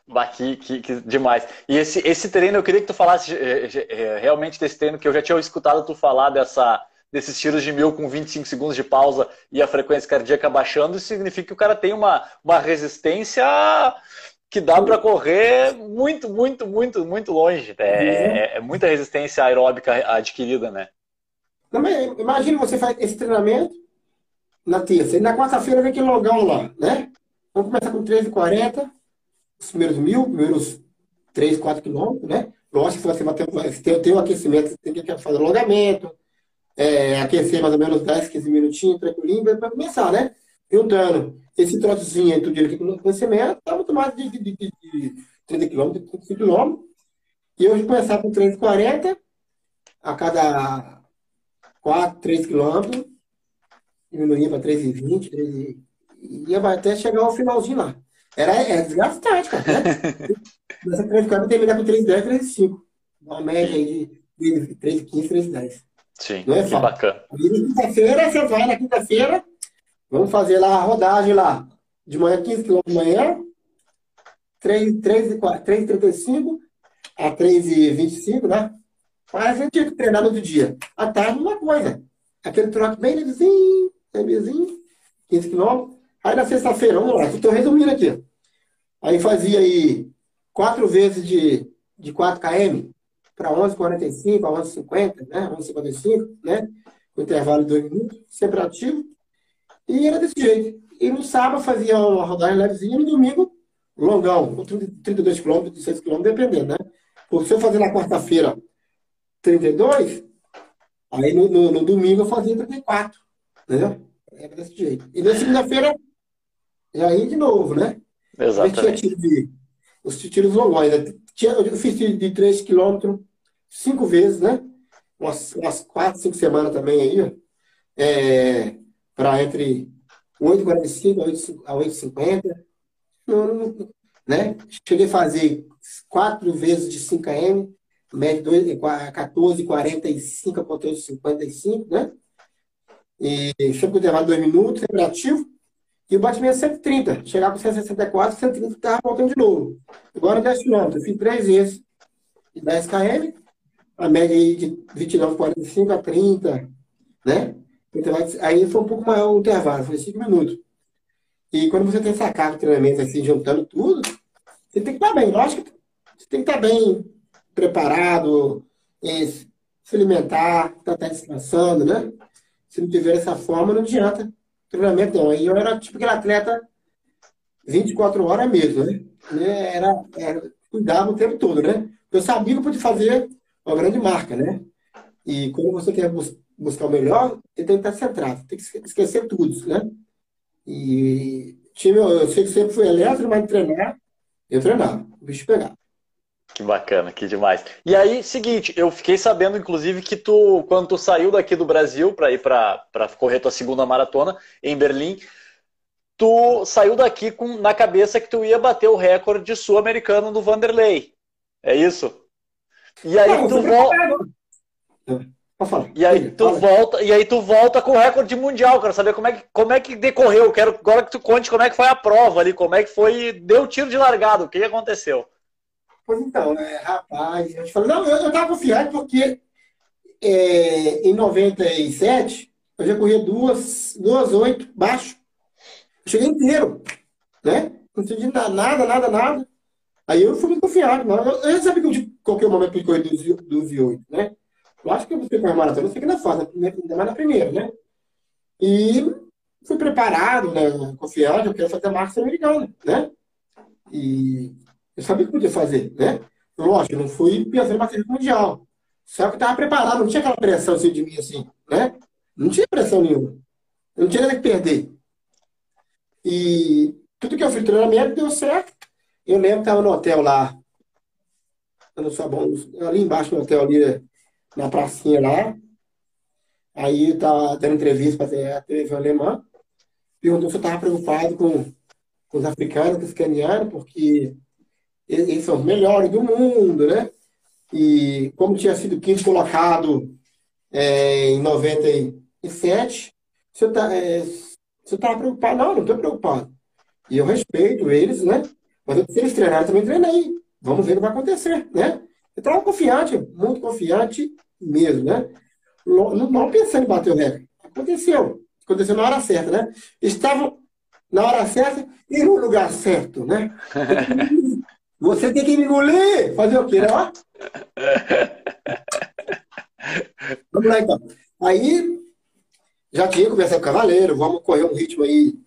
Yeah. Que, que, que, demais. E esse, esse treino, eu queria que tu falasse eh, eh, eh, realmente desse treino, que eu já tinha escutado tu falar dessa, desses tiros de mil com 25 segundos de pausa e a frequência cardíaca baixando. Isso significa que o cara tem uma, uma resistência que dá para correr muito, muito, muito, muito longe. É, uhum. é, é, muita resistência aeróbica adquirida, né? Também, imagina você faz esse treinamento na terça, e na quarta-feira vem aquele logão lá, né? Vamos começar com 13h40 os primeiros mil, primeiros 3, 4 quilômetros, né? Lógico que você vai ter, tem, tem um aquecimento, tem que fazer alongamento, é, aquecer mais ou menos 10, 15 minutinhos, tranquilinho, para começar, né? Juntando esse troçozinho entre o dia aqui com o aquecimento, dá muito mais de, de, de, de 30 quilômetros, 35 quilômetros. E hoje começar com 340, a cada 4, 3 quilômetros, diminuía para 3,20, 3, ia até chegar ao finalzinho lá. Era é desgastante, cara. *laughs* Nessa qualificada terminar com 3,10, 3,5. Uma média aí de 3,15, 3,10. Sim, Não é que fácil. bacana. Na quinta-feira, você vai na quinta-feira, vamos fazer lá a rodagem lá. De manhã, 15 km de manhã, 3,35 a 3,25, né? Mas a gente tinha que treinar no outro dia. À tarde, uma coisa. Aquele trote bem levezinho, levezinho, 15 km. Aí na sexta-feira, vamos lá, estou resumindo aqui. Aí fazia aí quatro vezes de, de 4 km para 11,45, a 11,50, né? 11,55, né? Com intervalo de 2 minutos, sempre ativo. E era desse jeito. E no sábado fazia uma rodagem levezinha, no domingo, longão, 32 km, 16 km, dependendo, né? Porque se eu fazer na quarta-feira 32, aí no, no, no, domingo eu fazia 34, né? Era desse jeito. E na segunda-feira, já ia de novo, né? Exatamente. Eu tinha de, os tiros longões, né? Eu fiz tiro de 3 km cinco vezes, né? Umas, umas 4, 5 semanas também aí, é, para entre 8,45 a 8,50. Né? Cheguei a fazer quatro vezes de 5 km, média 14,45 a 14,55, né? E sempre com intervalo de 2 minutos, sempre ativo. E o batimento é 130. Chegar com 164, 130 estava voltando de novo. Agora 10 km. Eu fiz três vezes de 10 km, a média aí de 29,45 a 30, né? Aí foi um pouco maior o intervalo, foi 5 minutos. E quando você tem essa carga de treinamento assim, juntando tudo, você tem que estar bem. Lógico que você tem que estar bem preparado, se alimentar, estar tá descansando, né? Se não tiver essa forma, não adianta treinamento não. Aí eu era tipo aquele atleta 24 horas mesmo, né? Era, era, cuidava o tempo todo, né? Eu sabia que eu podia fazer uma grande marca, né? E quando você quer bus buscar o melhor, você tem que estar centrado, tem que esquecer tudo, né? E time, eu sei que sempre fui elétrico, mas treinar, eu treinava, o bicho pegava. Que bacana, que demais. E aí, seguinte, eu fiquei sabendo, inclusive, que tu, quando tu saiu daqui do Brasil para ir para correr tua segunda maratona em Berlim, tu saiu daqui com na cabeça que tu ia bater o recorde sul-americano do Vanderlei. É isso? E aí Não, tu volta. E aí tu volta, e aí tu volta com o recorde mundial. Quero saber como é que, como é que decorreu. Quero agora que tu conte como é que foi a prova ali, como é que foi, deu tiro de largado, o que aconteceu? Pois então, né, rapaz, a gente falou, não, eu, eu tava confiado porque é, em 97 eu já corria duas, duas oito baixo. Eu cheguei inteiro, né? Não entendi nada, nada, nada. Aí eu fui muito confiado. Não. Eu, eu sabia que eu, de qualquer momento eu correr 12 e 8, né? Eu acho que você correr maratona, você que na fase, ainda mais na primeira, né? E fui preparado, né? Confiado, eu quero fazer a marca americana, né? E eu sabia que podia fazer, né? Lógico, eu não fui pensando em bater mundial. Só que eu estava preparado, não tinha aquela pressão assim de mim, assim, né? Não tinha pressão nenhuma. Eu não tinha nada que perder. E tudo que eu fiz treinamento deu certo. Eu lembro que estava no hotel lá, no Sabão, ali embaixo no hotel, ali na pracinha lá. Aí eu estava dando entrevista para a televisão alemã. Perguntou se eu estava preocupado com, com os africanos, com os canianos, porque eles são os melhores do mundo, né? E como tinha sido quinto colocado é, em 97, você está é, você tá preocupado? Não, não estou preocupado. E eu respeito eles, né? Mas se eles treinaram, também treinei. Vamos ver o que vai acontecer, né? Eu estava confiante, muito confiante mesmo, né? Não, não pensando em bater o recorde. Aconteceu. Aconteceu na hora certa, né? Estavam na hora certa e no lugar certo, né? *laughs* Você tem que me engolir. Fazer o quê, né? *laughs* Vamos lá, então. Aí, já tinha conversado com o Cavaleiro, vamos correr um ritmo aí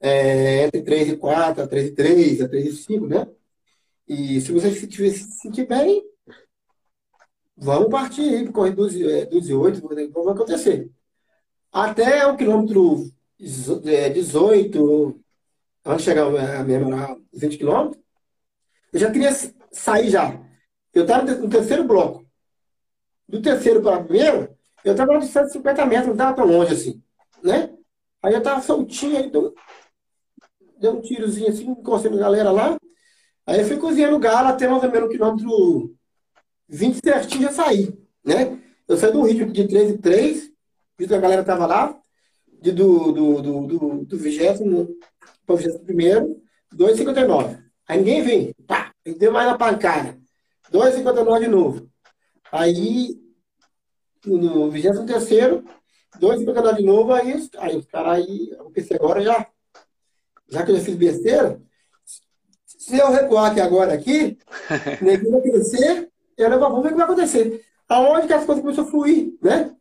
é, entre 3 e 4, a 3 e 3, a 3 e 5, né? E se você se, se sentir bem, vamos partir aí para correr 12, é, 12 e 8, vamos vai acontecer. Até o quilômetro 18, é, antes de chegar a minha 20 quilômetros, eu já queria sair já. Eu estava no terceiro bloco. do terceiro para o primeiro, eu estava a 150 metros, não estava tão longe assim, né? Aí eu estava soltinho, aí deu, um tirozinho assim, encostei na galera lá. Aí eu fui cozinhando o galo até mais ou menos o quilômetro 20 certinho já saí, né? Eu saí do ritmo de 3 e 3, visto que a galera tava lá, de, do, do, do, do, do 20 para o 21 2,59. Aí ninguém vem, pá, deu mais na pancada. 2,59 de novo. Aí, no 23 terceiro, 2,59 de novo, aí, aí os caras aí, eu pensei agora já, já que eu já fiz besteira, se eu recuar aqui agora aqui, *laughs* o neguinho vai crescer, eu vamos ver o que vai acontecer. Aonde que as coisas começaram a fluir, né?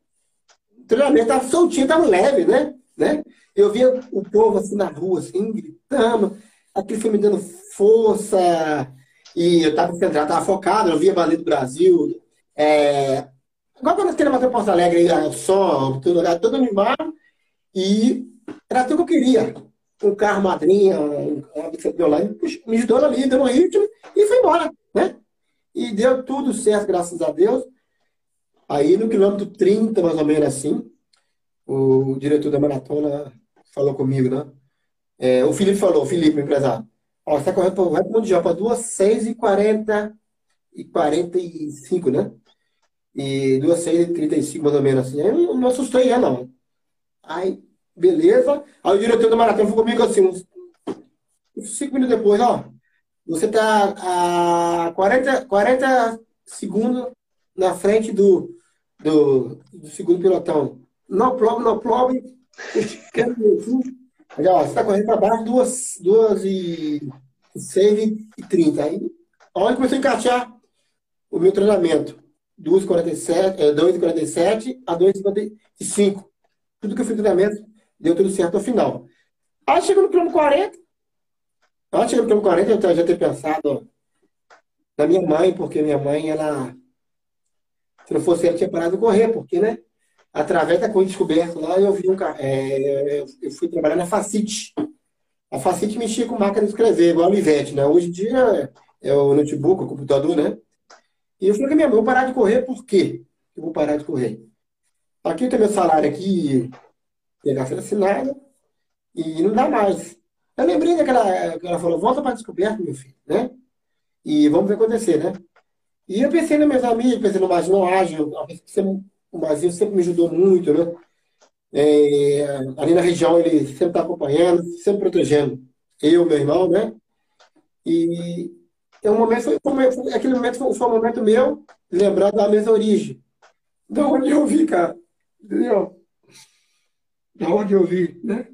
O treinamento estava soltinho, estava leve, né? né? Eu via o povo assim na rua, assim, gritando, aquilo foi me dando força, e eu estava centrado, estava focado, eu via Balé do Brasil. É... Agora quando eu queria bater Porto Alegre, o som, tudo, todo animado, e era tudo que eu queria. Um carro madrinha, uma bicicleta online, me ajudou ali, deu um ritmo, e foi embora, né? E deu tudo certo, graças a Deus. Aí no quilômetro 30, mais ou menos assim, o diretor da maratona falou comigo, né? É, o Felipe falou, Felipe, empresário. Ó, está correndo para o Mundial para 2, 6 e 40 e 45, né? E 2, 6 e 35, mais ou menos assim. Eu não assustei ela, não. Aí, beleza. Aí o diretor da maratona falou comigo assim, uns 5 minutos depois, ó. Você está a 40, 40 segundos na frente do, do, do segundo pilotão. Não prove, não prove. *laughs* Já, ó, você está correndo para baixo, duas, duas e seis e trinta. Aí, onde começou a encaixar o meu treinamento? 2,47 é, 2,47 a 2,55. Tudo que eu fiz treinamento deu tudo certo ao final. Aí chegou no quilômetro 40. Aí chegou no quilômetro 40, eu já ter pensado na minha mãe, porque minha mãe, ela. Se não fosse ela, tinha parado de correr, porque, né? Através da Corrida Descoberta, lá eu vi um é, eu fui trabalhar na Facite. A Facite mexia com máquina de escrever, igual o Ivete, né? Hoje em dia é o notebook, o computador, né? E eu falei a minha mãe, vou parar de correr, por quê? Eu vou parar de correr. Aqui tem meu salário aqui, pegar assinada, e não dá mais. Eu lembrei daquela que ela falou, volta para a descoberta, meu filho, né? E vamos ver acontecer, né? E eu pensei nos meus amigos, pensei no Marginal Ágil, o Brasil sempre me ajudou muito, né? É, ali na região ele sempre está acompanhando, sempre protegendo eu, meu irmão, né? E é um momento, foi, foi, aquele momento foi, foi um momento meu lembrar da minha origem. Da onde eu vi, cara. Entendeu? Da onde eu vi, né?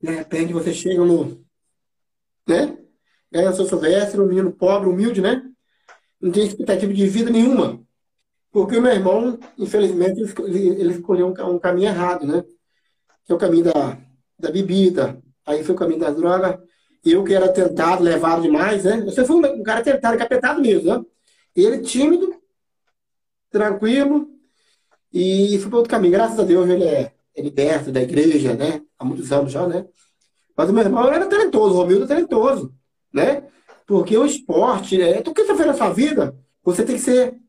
De repente você chega no. Né? Ganha seu Silvestre, um menino pobre, humilde, né? Não tem expectativa de vida nenhuma. Porque o meu irmão, infelizmente, ele escolheu um, caminho errado, né? Que é o caminho da, da bebida, aí foi o caminho das drogas. Eu que era tentado, levado demais, né? Você foi um cara tentado, capetado mesmo, né? Ele tímido, tranquilo, e foi para outro caminho. Graças a Deus ele é, é liberto da igreja, né? Há muitos anos já, né? Mas o meu irmão era talentoso, o Romildo é talentoso, né? Porque o esporte, é, tudo que você fez na sua vida, você tem que ser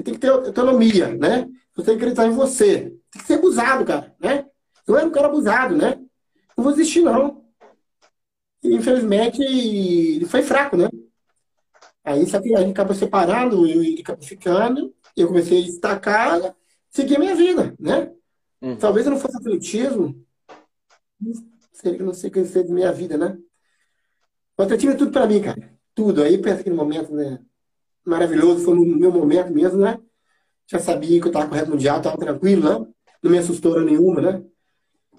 você tem que ter autonomia, né? Você tem que acreditar em você. Tem que ser abusado, cara, né? Eu era um cara abusado, né? Não vou desistir, não. E, infelizmente, ele foi fraco, né? Aí só que a gente acabou separando, eu ele acabou ficando, eu comecei a destacar, seguir a minha vida, né? Hum. Talvez eu não fosse atletismo, seria, não sei o que seria da minha vida, né? O atletismo é tudo pra mim, cara. Tudo. Aí pensa que no momento, né? Maravilhoso, foi no meu momento mesmo, né? Já sabia que eu estava correto mundial, estava tranquilo, né? Não me assustou nenhuma, né?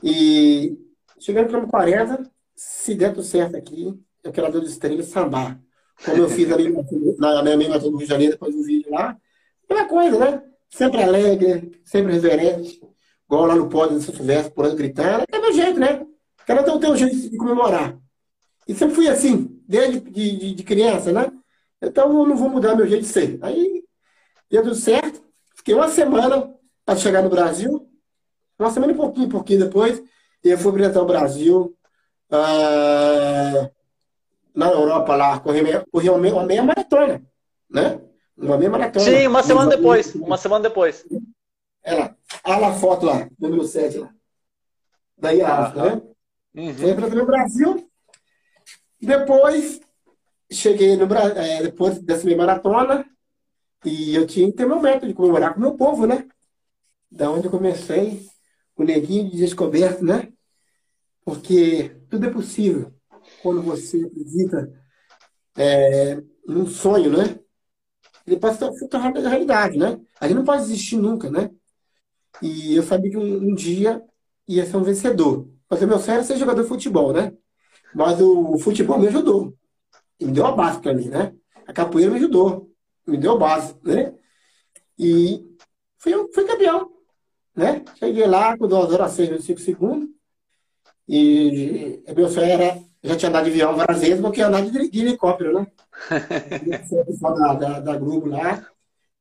E chegando para o 40, se der tudo certo aqui, eu quero a de estrela sambar. Como eu fiz ali na minha amiga do Rio de Janeiro, depois do vídeo lá. Aquela coisa, né? Sempre alegre, sempre reverente. Igual lá no pódio do São Silvestre, por aí gritando. É meu jeito, né? Cada um tem um jeito de comemorar. E sempre fui assim, desde de, de, de criança, né? Então eu não vou mudar meu jeito de ser. Aí deu tudo certo. Fiquei uma semana para chegar no Brasil. Uma semana e pouquinho, pouquinho depois. E eu fui apresentar o Brasil uh, na Europa lá, corri, corri uma, meia, uma meia maratona, né? Uma meia maratona. Sim, uma semana depois. Uma semana depois. Ela, olha a foto lá, número 7 lá. Daí a África, né? Uhum. Foi para o Brasil. Depois, cheguei no Brasil, é, depois dessa meia maratona, e eu tinha que ter meu método de comemorar com o meu povo, né? Da onde eu comecei, o neguinho de descoberto, né? Porque tudo é possível quando você acredita é, num sonho, né? Ele pode se tornar realidade, né? A gente não pode desistir nunca, né? E eu sabia que um, um dia ia ser um vencedor. Mas o meu sonho era ser jogador de futebol, né? Mas o, o futebol me ajudou. E me deu a base para mim, né? A capoeira me ajudou. Me deu a base, né? E fui, fui campeão, né? Cheguei lá com 2 horas 6 minutos 5 segundos. E meu sonho era já tinha andado de avião várias vezes, porque ia andar de, de helicóptero, né? *laughs* o pessoal da, da, da Globo lá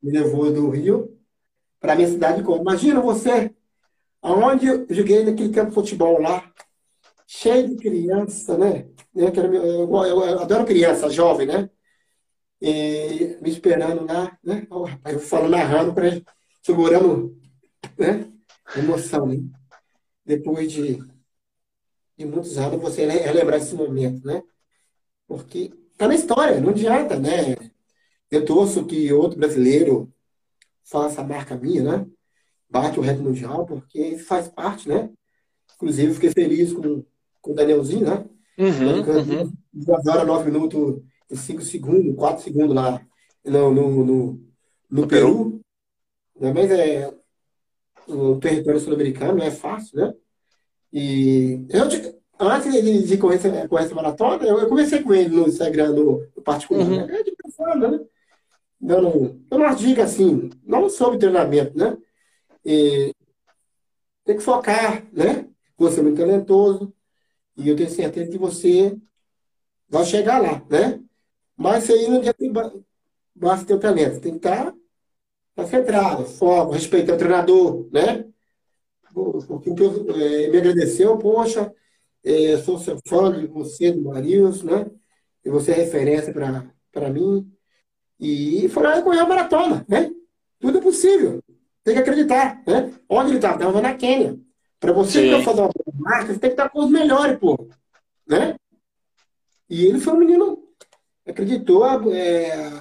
me levou do Rio para minha cidade. Imagina você, aonde eu joguei naquele campo de futebol lá, cheio de criança, né? Eu, eu, eu, adoro criança, jovem, né? E me esperando lá, né? Eu falo narrando para segurando, né? Emoção, né? Depois de de muitos anos você relembrar esse momento, né? Porque tá na história, não adianta, né? Eu torço que outro brasileiro faça a marca minha, né? Bate o recorde mundial, porque faz parte, né? Inclusive, fiquei feliz com, com o Danielzinho, né? Uhum, uhum. Duas horas, nove minutos e cinco segundos, quatro segundos lá no, no, no, no Peru. Peru. Mas é o território sul-americano não é fácil, né? E eu, antes de, de correr, correr essa maratona, eu, eu conversei com ele no Instagram, no, no particular. Uhum. Né? É de pensando, né? Dando, dando umas dicas assim, não sobre treinamento, né? E, tem que focar, né? Você é muito talentoso e eu tenho certeza que você vai chegar lá, né? Mas isso aí não adianta basta ter o talento, tem que estar concentrado, foco, respeitar o treinador, né? porque é, me agradeceu, poxa, é, sou seu fã de você, do Marius, né? E você é referência para mim. E foi lá correu a maratona, né? Tudo é possível. Tem que acreditar, né? Onde ele estava? Estava na Quênia. Para você fazer uma marca, você tem que estar com os melhores, pô. Né? E ele foi um menino, acreditou, é,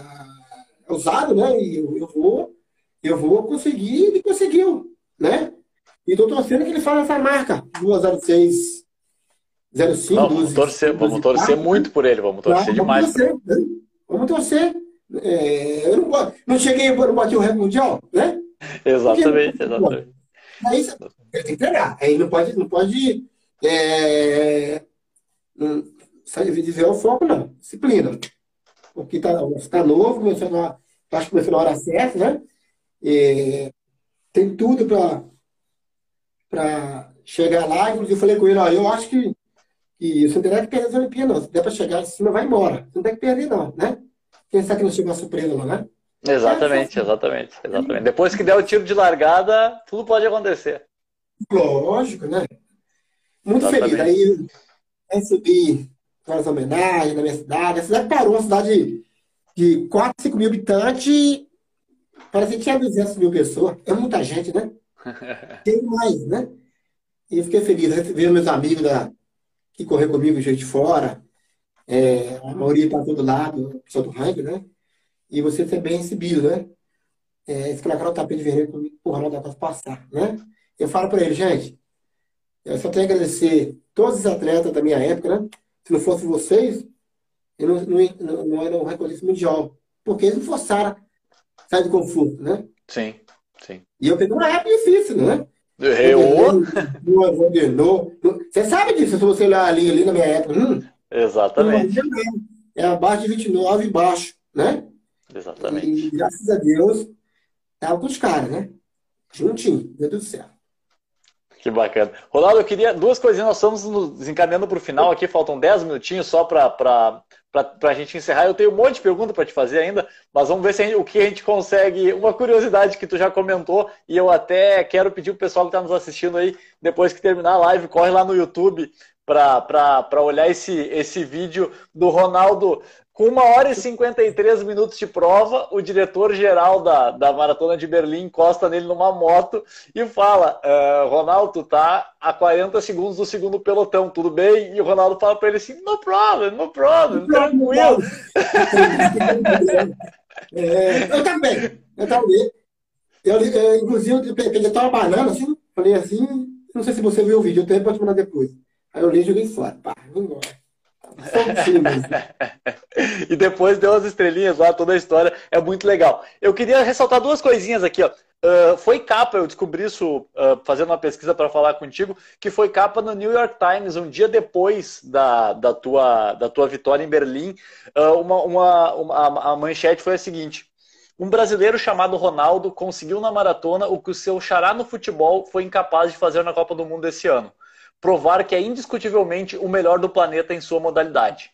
ousado, né? E eu, eu, vou, eu vou conseguir, ele conseguiu, né? E estou torcendo que ele faça essa marca. 206 05, Não, vamos torcer, vamos torcer muito por ele, vamos torcer demais. Vamos torcer. Né? Vamos torcer. É, eu não, não cheguei, não bati o recorde mundial, né? Exatamente, exatamente. Aí ele tem que pegar. Aí não pode, não pode é, de dizer o foco, não. Disciplina. Porque está tá novo, começou na, acho que começou na hora certa, né? E, tem tudo para chegar lá. Inclusive, eu falei com ele, ó, eu acho que, que você não nada que perder as Olimpíadas, não. Se der para chegar em cima, vai embora. Você não tem que perder, não, né? Sabe que não chegou uma surpresa lá, né? Exatamente, exatamente, exatamente. Depois que der o tiro de largada, tudo pode acontecer. Lógico, né? Muito exatamente. feliz. Aí recebi várias homenagens na minha cidade. A cidade parou, uma cidade de 4, 5 mil habitantes. Parece que tinha 200 mil pessoas. É muita gente, né? *laughs* Tem mais, né? E eu fiquei feliz, ver meus amigos da, que correram comigo, gente fora, é, a maioria está todo lado, pessoal do ranking, né? E você ser bem recebido, né? É, esse cara o tapete vermelho comigo, porra, não dá para passar, né? Eu falo para ele, gente, eu só tenho a agradecer todos os atletas da minha época, né? Se não fosse vocês, eu não, não, não era um recordista mundial. Porque eles não forçaram sair do conforto, né? Sim. Sim. E eu peguei uma época difícil, né? Eu... Você sabe disso, se você olhar ali, ali na minha época. Hum, Exatamente. É abaixo de 29 e baixo, né? Exatamente. E graças a Deus, tava com os caras, né? Juntinho, meu Deus do céu. *laughs* Que bacana. Ronaldo, eu queria duas coisinhas. Nós estamos nos encaminhando para o final aqui, faltam 10 minutinhos só para a gente encerrar. Eu tenho um monte de perguntas para te fazer ainda, mas vamos ver se gente, o que a gente consegue. Uma curiosidade que tu já comentou, e eu até quero pedir para o pessoal que está nos assistindo aí, depois que terminar a live, corre lá no YouTube para olhar esse, esse vídeo do Ronaldo Com uma hora e 53 minutos de prova, o diretor-geral da, da Maratona de Berlim encosta nele numa moto e fala: uh, Ronaldo, tá a 40 segundos do segundo pelotão, tudo bem? E o Ronaldo fala para ele assim: no problem, no problem, tranquilo. *laughs* é, eu também, eu também. Eu, eu, inclusive, eu peguei uma banana assim, falei assim, não sei se você viu o vídeo, eu tenho para te mandar depois. Aí eu li e joguei fora. Pá, vamos embora. *laughs* e depois deu as estrelinhas lá, toda a história. É muito legal. Eu queria ressaltar duas coisinhas aqui, ó. Uh, foi capa, eu descobri isso uh, fazendo uma pesquisa para falar contigo, que foi capa no New York Times um dia depois da, da, tua, da tua vitória em Berlim. Uh, uma, uma, uma, a manchete foi a seguinte: um brasileiro chamado Ronaldo conseguiu na maratona o que o seu xará no futebol foi incapaz de fazer na Copa do Mundo esse ano provar que é indiscutivelmente o melhor do planeta em sua modalidade.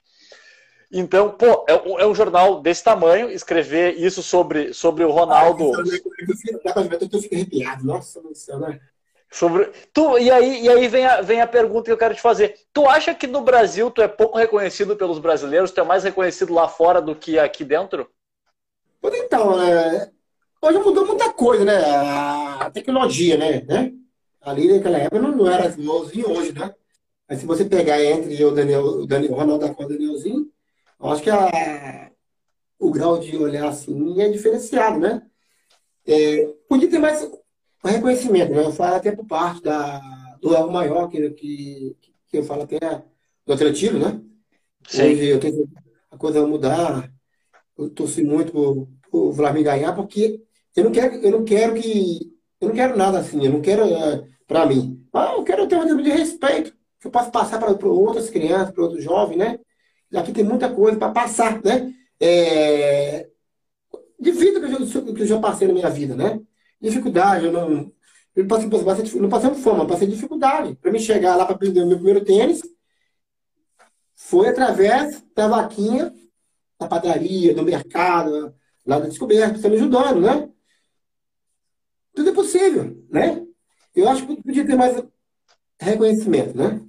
Então, pô, é, é, um jornal desse tamanho, escrever isso sobre, sobre o Ronaldo. Eu fico arrepiado, nossa, né? Sobre... Tu, e aí, e aí vem, a, vem a pergunta que eu quero te fazer. Tu acha que no Brasil tu é pouco reconhecido pelos brasileiros? Tu é mais reconhecido lá fora do que aqui dentro? Então, é... hoje mudou muita coisa, né? A tecnologia, né? né? Ali naquela época não, não era igualzinho hoje, né? Mas se você pegar entre o Daniel, o Daniel Ronaldo e o Danielzinho, eu acho que a, o grau de olhar assim é diferenciado, né? É, podia ter mais reconhecimento, né? Eu falo até por parte da, do Elvo Maior, que, que, que eu falo até do atletismo, né? Sim. Hoje eu tenho a coisa vai mudar. Eu torci muito pro, pro Flamengo ganhar, porque eu não quero, eu não quero que. Eu não quero nada assim, eu não quero. Uh, para mim. Ah, eu quero ter um nível de respeito que eu possa passar para outras crianças, para outros jovens, né? Aqui tem muita coisa para passar, né? É... De vida que eu, já, que eu já passei na minha vida, né? Dificuldade, eu não. Eu passei, passei, não passei fome, passei dificuldade. Para me chegar lá para aprender o meu primeiro tênis, foi através da vaquinha, da padaria, do mercado, lá da descoberta, você me ajudando, né? Tudo é possível, né? Eu acho que podia ter mais reconhecimento, né?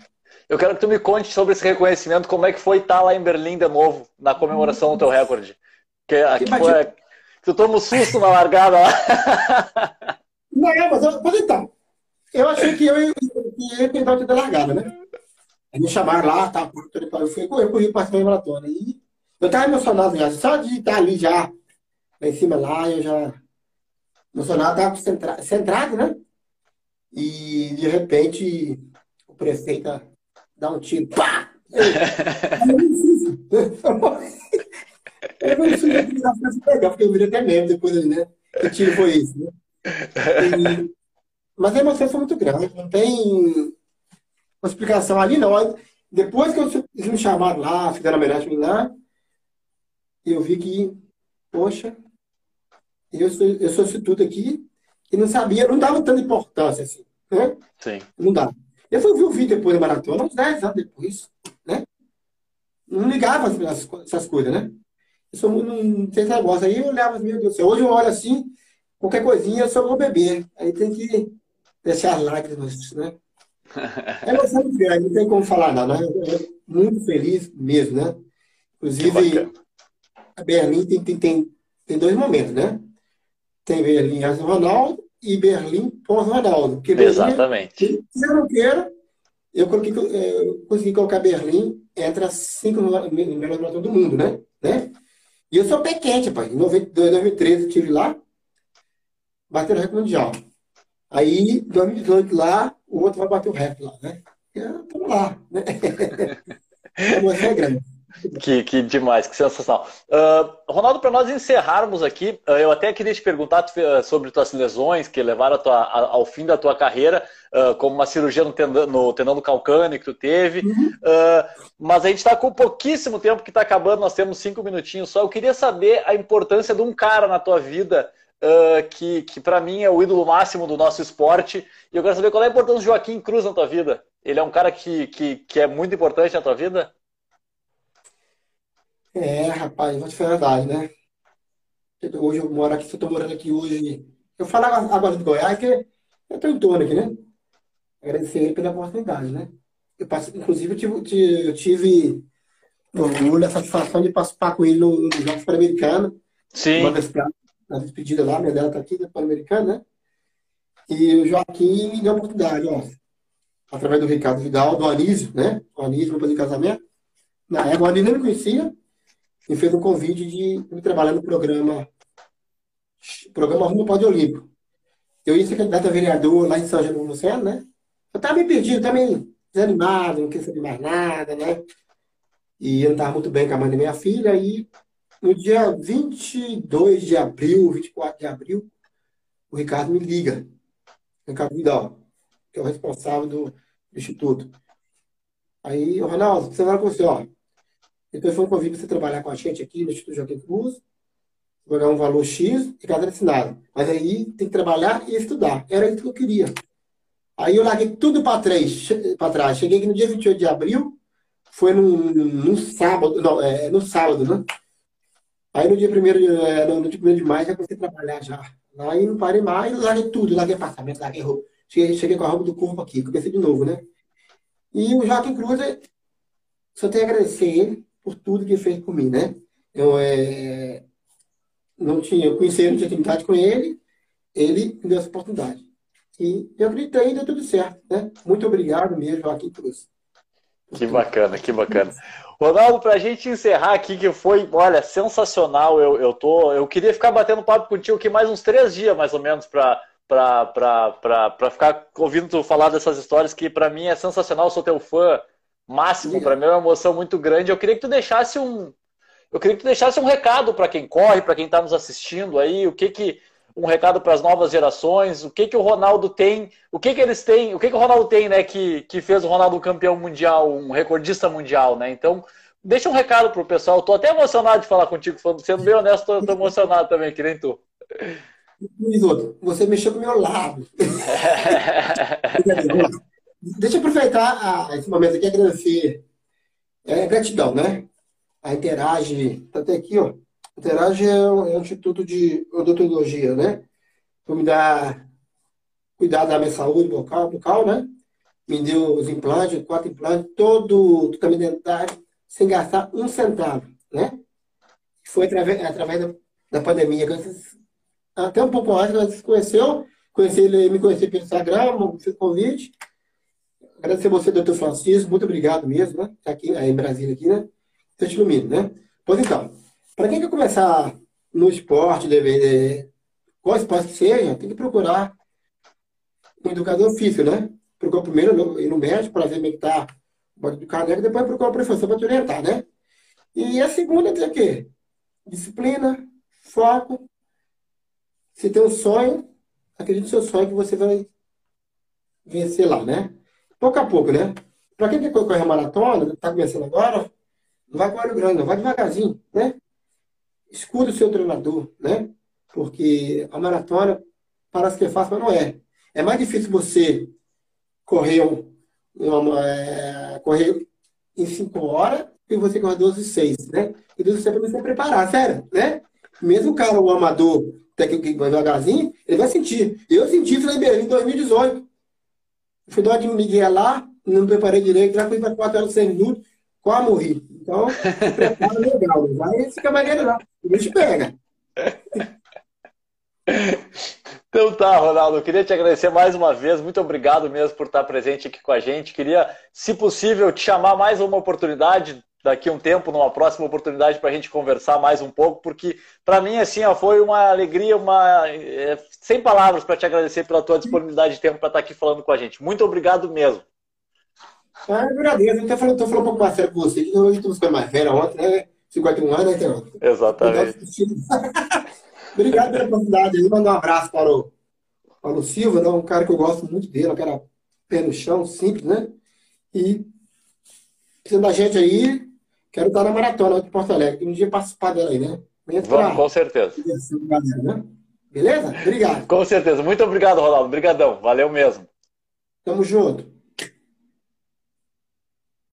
Eu quero que tu me conte sobre esse reconhecimento, como é que foi estar lá em Berlim de novo, na comemoração do teu recorde. Que aqui foi. Tu toma um susto na largada lá. *laughs* Não, mas, eu, mas então, eu achei que eu ia, ia tentar o da largada, né? Aí me chamaram lá, tá, eu fui eu corri para a maratona. E eu estava emocionado já, só de estar ali já, lá em cima lá, eu já emocionado, estava centrado, centrado, né? E de repente o prefeito dá um tiro, pá! Eu não sei pegar, porque eu virei até mesmo depois né? Que tiro foi esse, né? E, mas a emoção foi muito grande, não tem uma explicação ali, não. Depois que eles me chamaram lá, fizeram homenagem lá, eu vi que, poxa, eu sou, eu sou tudo aqui, e não sabia, não dava tanta importância assim. Né? Sim. Não dá. Eu fui ver o vídeo depois da maratona, uns 10 anos depois, né? Não ligava essas, essas coisas, né? Eu sou, não, não tem esse negócio. Aí eu olhava, meu Deus do céu, hoje eu olho assim, qualquer coisinha eu só vou beber. Aí tem que deixar as lágrimas, né? *laughs* É emoção muito grande, não tem como falar nada, né? Eu muito feliz mesmo, né? Inclusive, a Berlim tem, tem, tem, tem dois momentos, né? Tem Berlim e Ronaldo e Berlim pós-Ronaldo. Exatamente. Se eu não quero, eu, coloquei, eu consegui colocar Berlim entre as cinco melhores maratonas do mundo, né? né? E eu sou pé quente, pai. Em 2013 eu estive lá, batendo o recorde mundial. Aí, em 2018 lá, o outro vai bater o recorde lá, né? Estamos lá, né? *laughs* Emoção é grande. Que, que demais, que sensacional. Uh, Ronaldo, para nós encerrarmos aqui, uh, eu até queria te perguntar uh, sobre tuas lesões que levaram tua, a, ao fim da tua carreira, como uma cirurgia no tendão, no tendão do calcâneo que tu teve. Uhum. mas a gente está com pouquíssimo tempo que está acabando, nós temos cinco minutinhos só. Eu queria saber a importância de um cara na tua vida que, que para mim é o ídolo máximo do nosso esporte. E eu quero saber qual é a importância do Joaquim Cruz na tua vida. Ele é um cara que, que, que é muito importante na tua vida? É, rapaz, vou te falar a verdade, né? Hoje eu moro aqui, eu tô morando aqui hoje. Eu falo agora de Goiás, que eu tô em torno aqui, né? Agradecer ele pela oportunidade, né? Eu passo, inclusive, eu tive, eu tive orgulho, a satisfação de participar com ele no, no Jogos Pan-Americanos. Sim. Uma das na despedida lá, minha dela tá aqui, da Pan-Americana, né? E o Joaquim me deu a oportunidade, ó. Através do Ricardo Vidal, do Anísio, né? O Anísio, para fazer casamento. Na época, o Anísio nem me conhecia. E fez um convite de me trabalhar no programa programa Rumo Pódio Olímpico. Eu ia ser candidato a vereador lá em São do Luciano, né? Eu estava meio perdido, também desanimado, não queria saber mais nada, né? E eu não estava muito bem com a mãe da minha filha. E no dia 22 de abril, 24 de abril, o Ricardo me liga. Ricardo Vidal, que é o responsável do, do Instituto. Aí, o Ronaldo, você vai com você, ó. Então, foi um convite você trabalhar com a gente aqui no Instituto Joaquim Cruz pagar um valor X e cada assinado. Mas aí tem que trabalhar e estudar. Era isso que eu queria. Aí eu larguei tudo para trás, para trás. Cheguei aqui no dia 28 de abril, foi no, sábado, não, é, no sábado, né? Aí no dia 1 de, é, no dia 1 de maio já comecei a trabalhar já. Aí não parei mais, larguei tudo, larguei apartamento, larguei roupa. Cheguei, cheguei com a roupa do corpo aqui, comecei de novo, né? E o Joaquim Cruz, só tenho a agradecer ele por tudo que fez por mim, né? Eu, é, não tinha, eu conheci ele, não tinha intimidade com ele, ele me deu essa oportunidade. E eu acreditei e deu tudo certo. Né? Muito obrigado mesmo, Joaquim Cruz. Que bacana, que bacana. Ronaldo, para a gente encerrar aqui, que foi, olha, sensacional. Eu, eu, tô, eu queria ficar batendo papo contigo aqui mais uns três dias, mais ou menos, para para ficar ouvindo tu falar dessas histórias que para mim é sensacional. Eu sou teu fã máximo, para mim é uma emoção muito grande. Eu queria que tu deixasse um, eu queria que tu deixasse um recado para quem corre, para quem está nos assistindo aí, o que que um recado para as novas gerações, o que que o Ronaldo tem, o que que eles têm, o que que o Ronaldo tem, né, que, que fez o Ronaldo um campeão mundial, um recordista mundial, né? Então, deixa um recado pro pessoal. Estou até emocionado de falar contigo, sendo bem honesto, estou emocionado também, que nem tu. Isoto, você mexeu com o meu lado. *laughs* *laughs* *laughs* Deixa eu aproveitar esse momento aqui e agradecer. É, gratidão, né? a Interage, tá até aqui, ó. Interage é um, é um instituto de odontologia, né? Para me dar cuidar da minha saúde bucal, bucal, né? Me deu os implantes, quatro implantes, todo tratamento dentário, sem gastar um centavo, né? Foi através, através da, da pandemia. Até um pouco antes, nós se conheceu, conheci ele, me conheci pelo Instagram, fez convite. Agradecer você, doutor Francisco, muito obrigado mesmo, né? Tá aqui, aí em Brasília, aqui, né? Deus te ilumine, né? Pois então, para quem quer começar no esporte, deve, qual esporte que seja, tem que procurar um educador físico, né? Procura primeiro ir no médico para ver como é que tá o bode do caneco, depois procurar o professor para te orientar, né? E a segunda é o quê? Disciplina, foco. Se tem um sonho, acredite no seu sonho que você vai vencer lá, né? Pouco a pouco, né? Para quem quer correr maratona, está começando agora, não vai com olho grande, não vai devagarzinho, né? Escuta o seu treinador, né? Porque a maratona parece que é fácil, mas não é. É mais difícil você correr, um, uma, é, correr em 5 horas que você correr 12 e 6, né? E 12 e 6 para você preparar, sério, né? Mesmo o cara, o amador, técnico que vai devagarzinho, ele vai sentir. Eu senti isso lá em Berlim em 2018. Fui dar de Miguel lá, não preparei direito, já fui para 4 horas e 6 minutos, quase morri. Então, *laughs* prepara legal. Não vai ficar maneiro, não. O bicho pega. Então tá, Ronaldo, eu queria te agradecer mais uma vez, muito obrigado mesmo por estar presente aqui com a gente. Queria, se possível, te chamar mais uma oportunidade daqui a um tempo, numa próxima oportunidade para a gente conversar mais um pouco, porque para mim assim ó, foi uma alegria, uma é, sem palavras para te agradecer pela tua disponibilidade de tempo para estar aqui falando com a gente. Muito obrigado mesmo. Ah, eu agradeço. Até falando, tô falando um pouco mais sério com você, que hoje estamos ficando mais velho ontem, né? 51 anos, né, Terão? Exatamente. *laughs* Obrigado pela oportunidade. Eu mando um abraço para o Paulo Silva, né? um cara que eu gosto muito dele, um cara pé no chão, simples, né? E sendo da gente aí, quero estar na maratona de Porto Alegre. Um dia participar dela aí, né? Vamos, com certeza. Né? Beleza? Obrigado. Com certeza. Muito obrigado, Ronaldo. Obrigadão. Valeu mesmo. Tamo junto.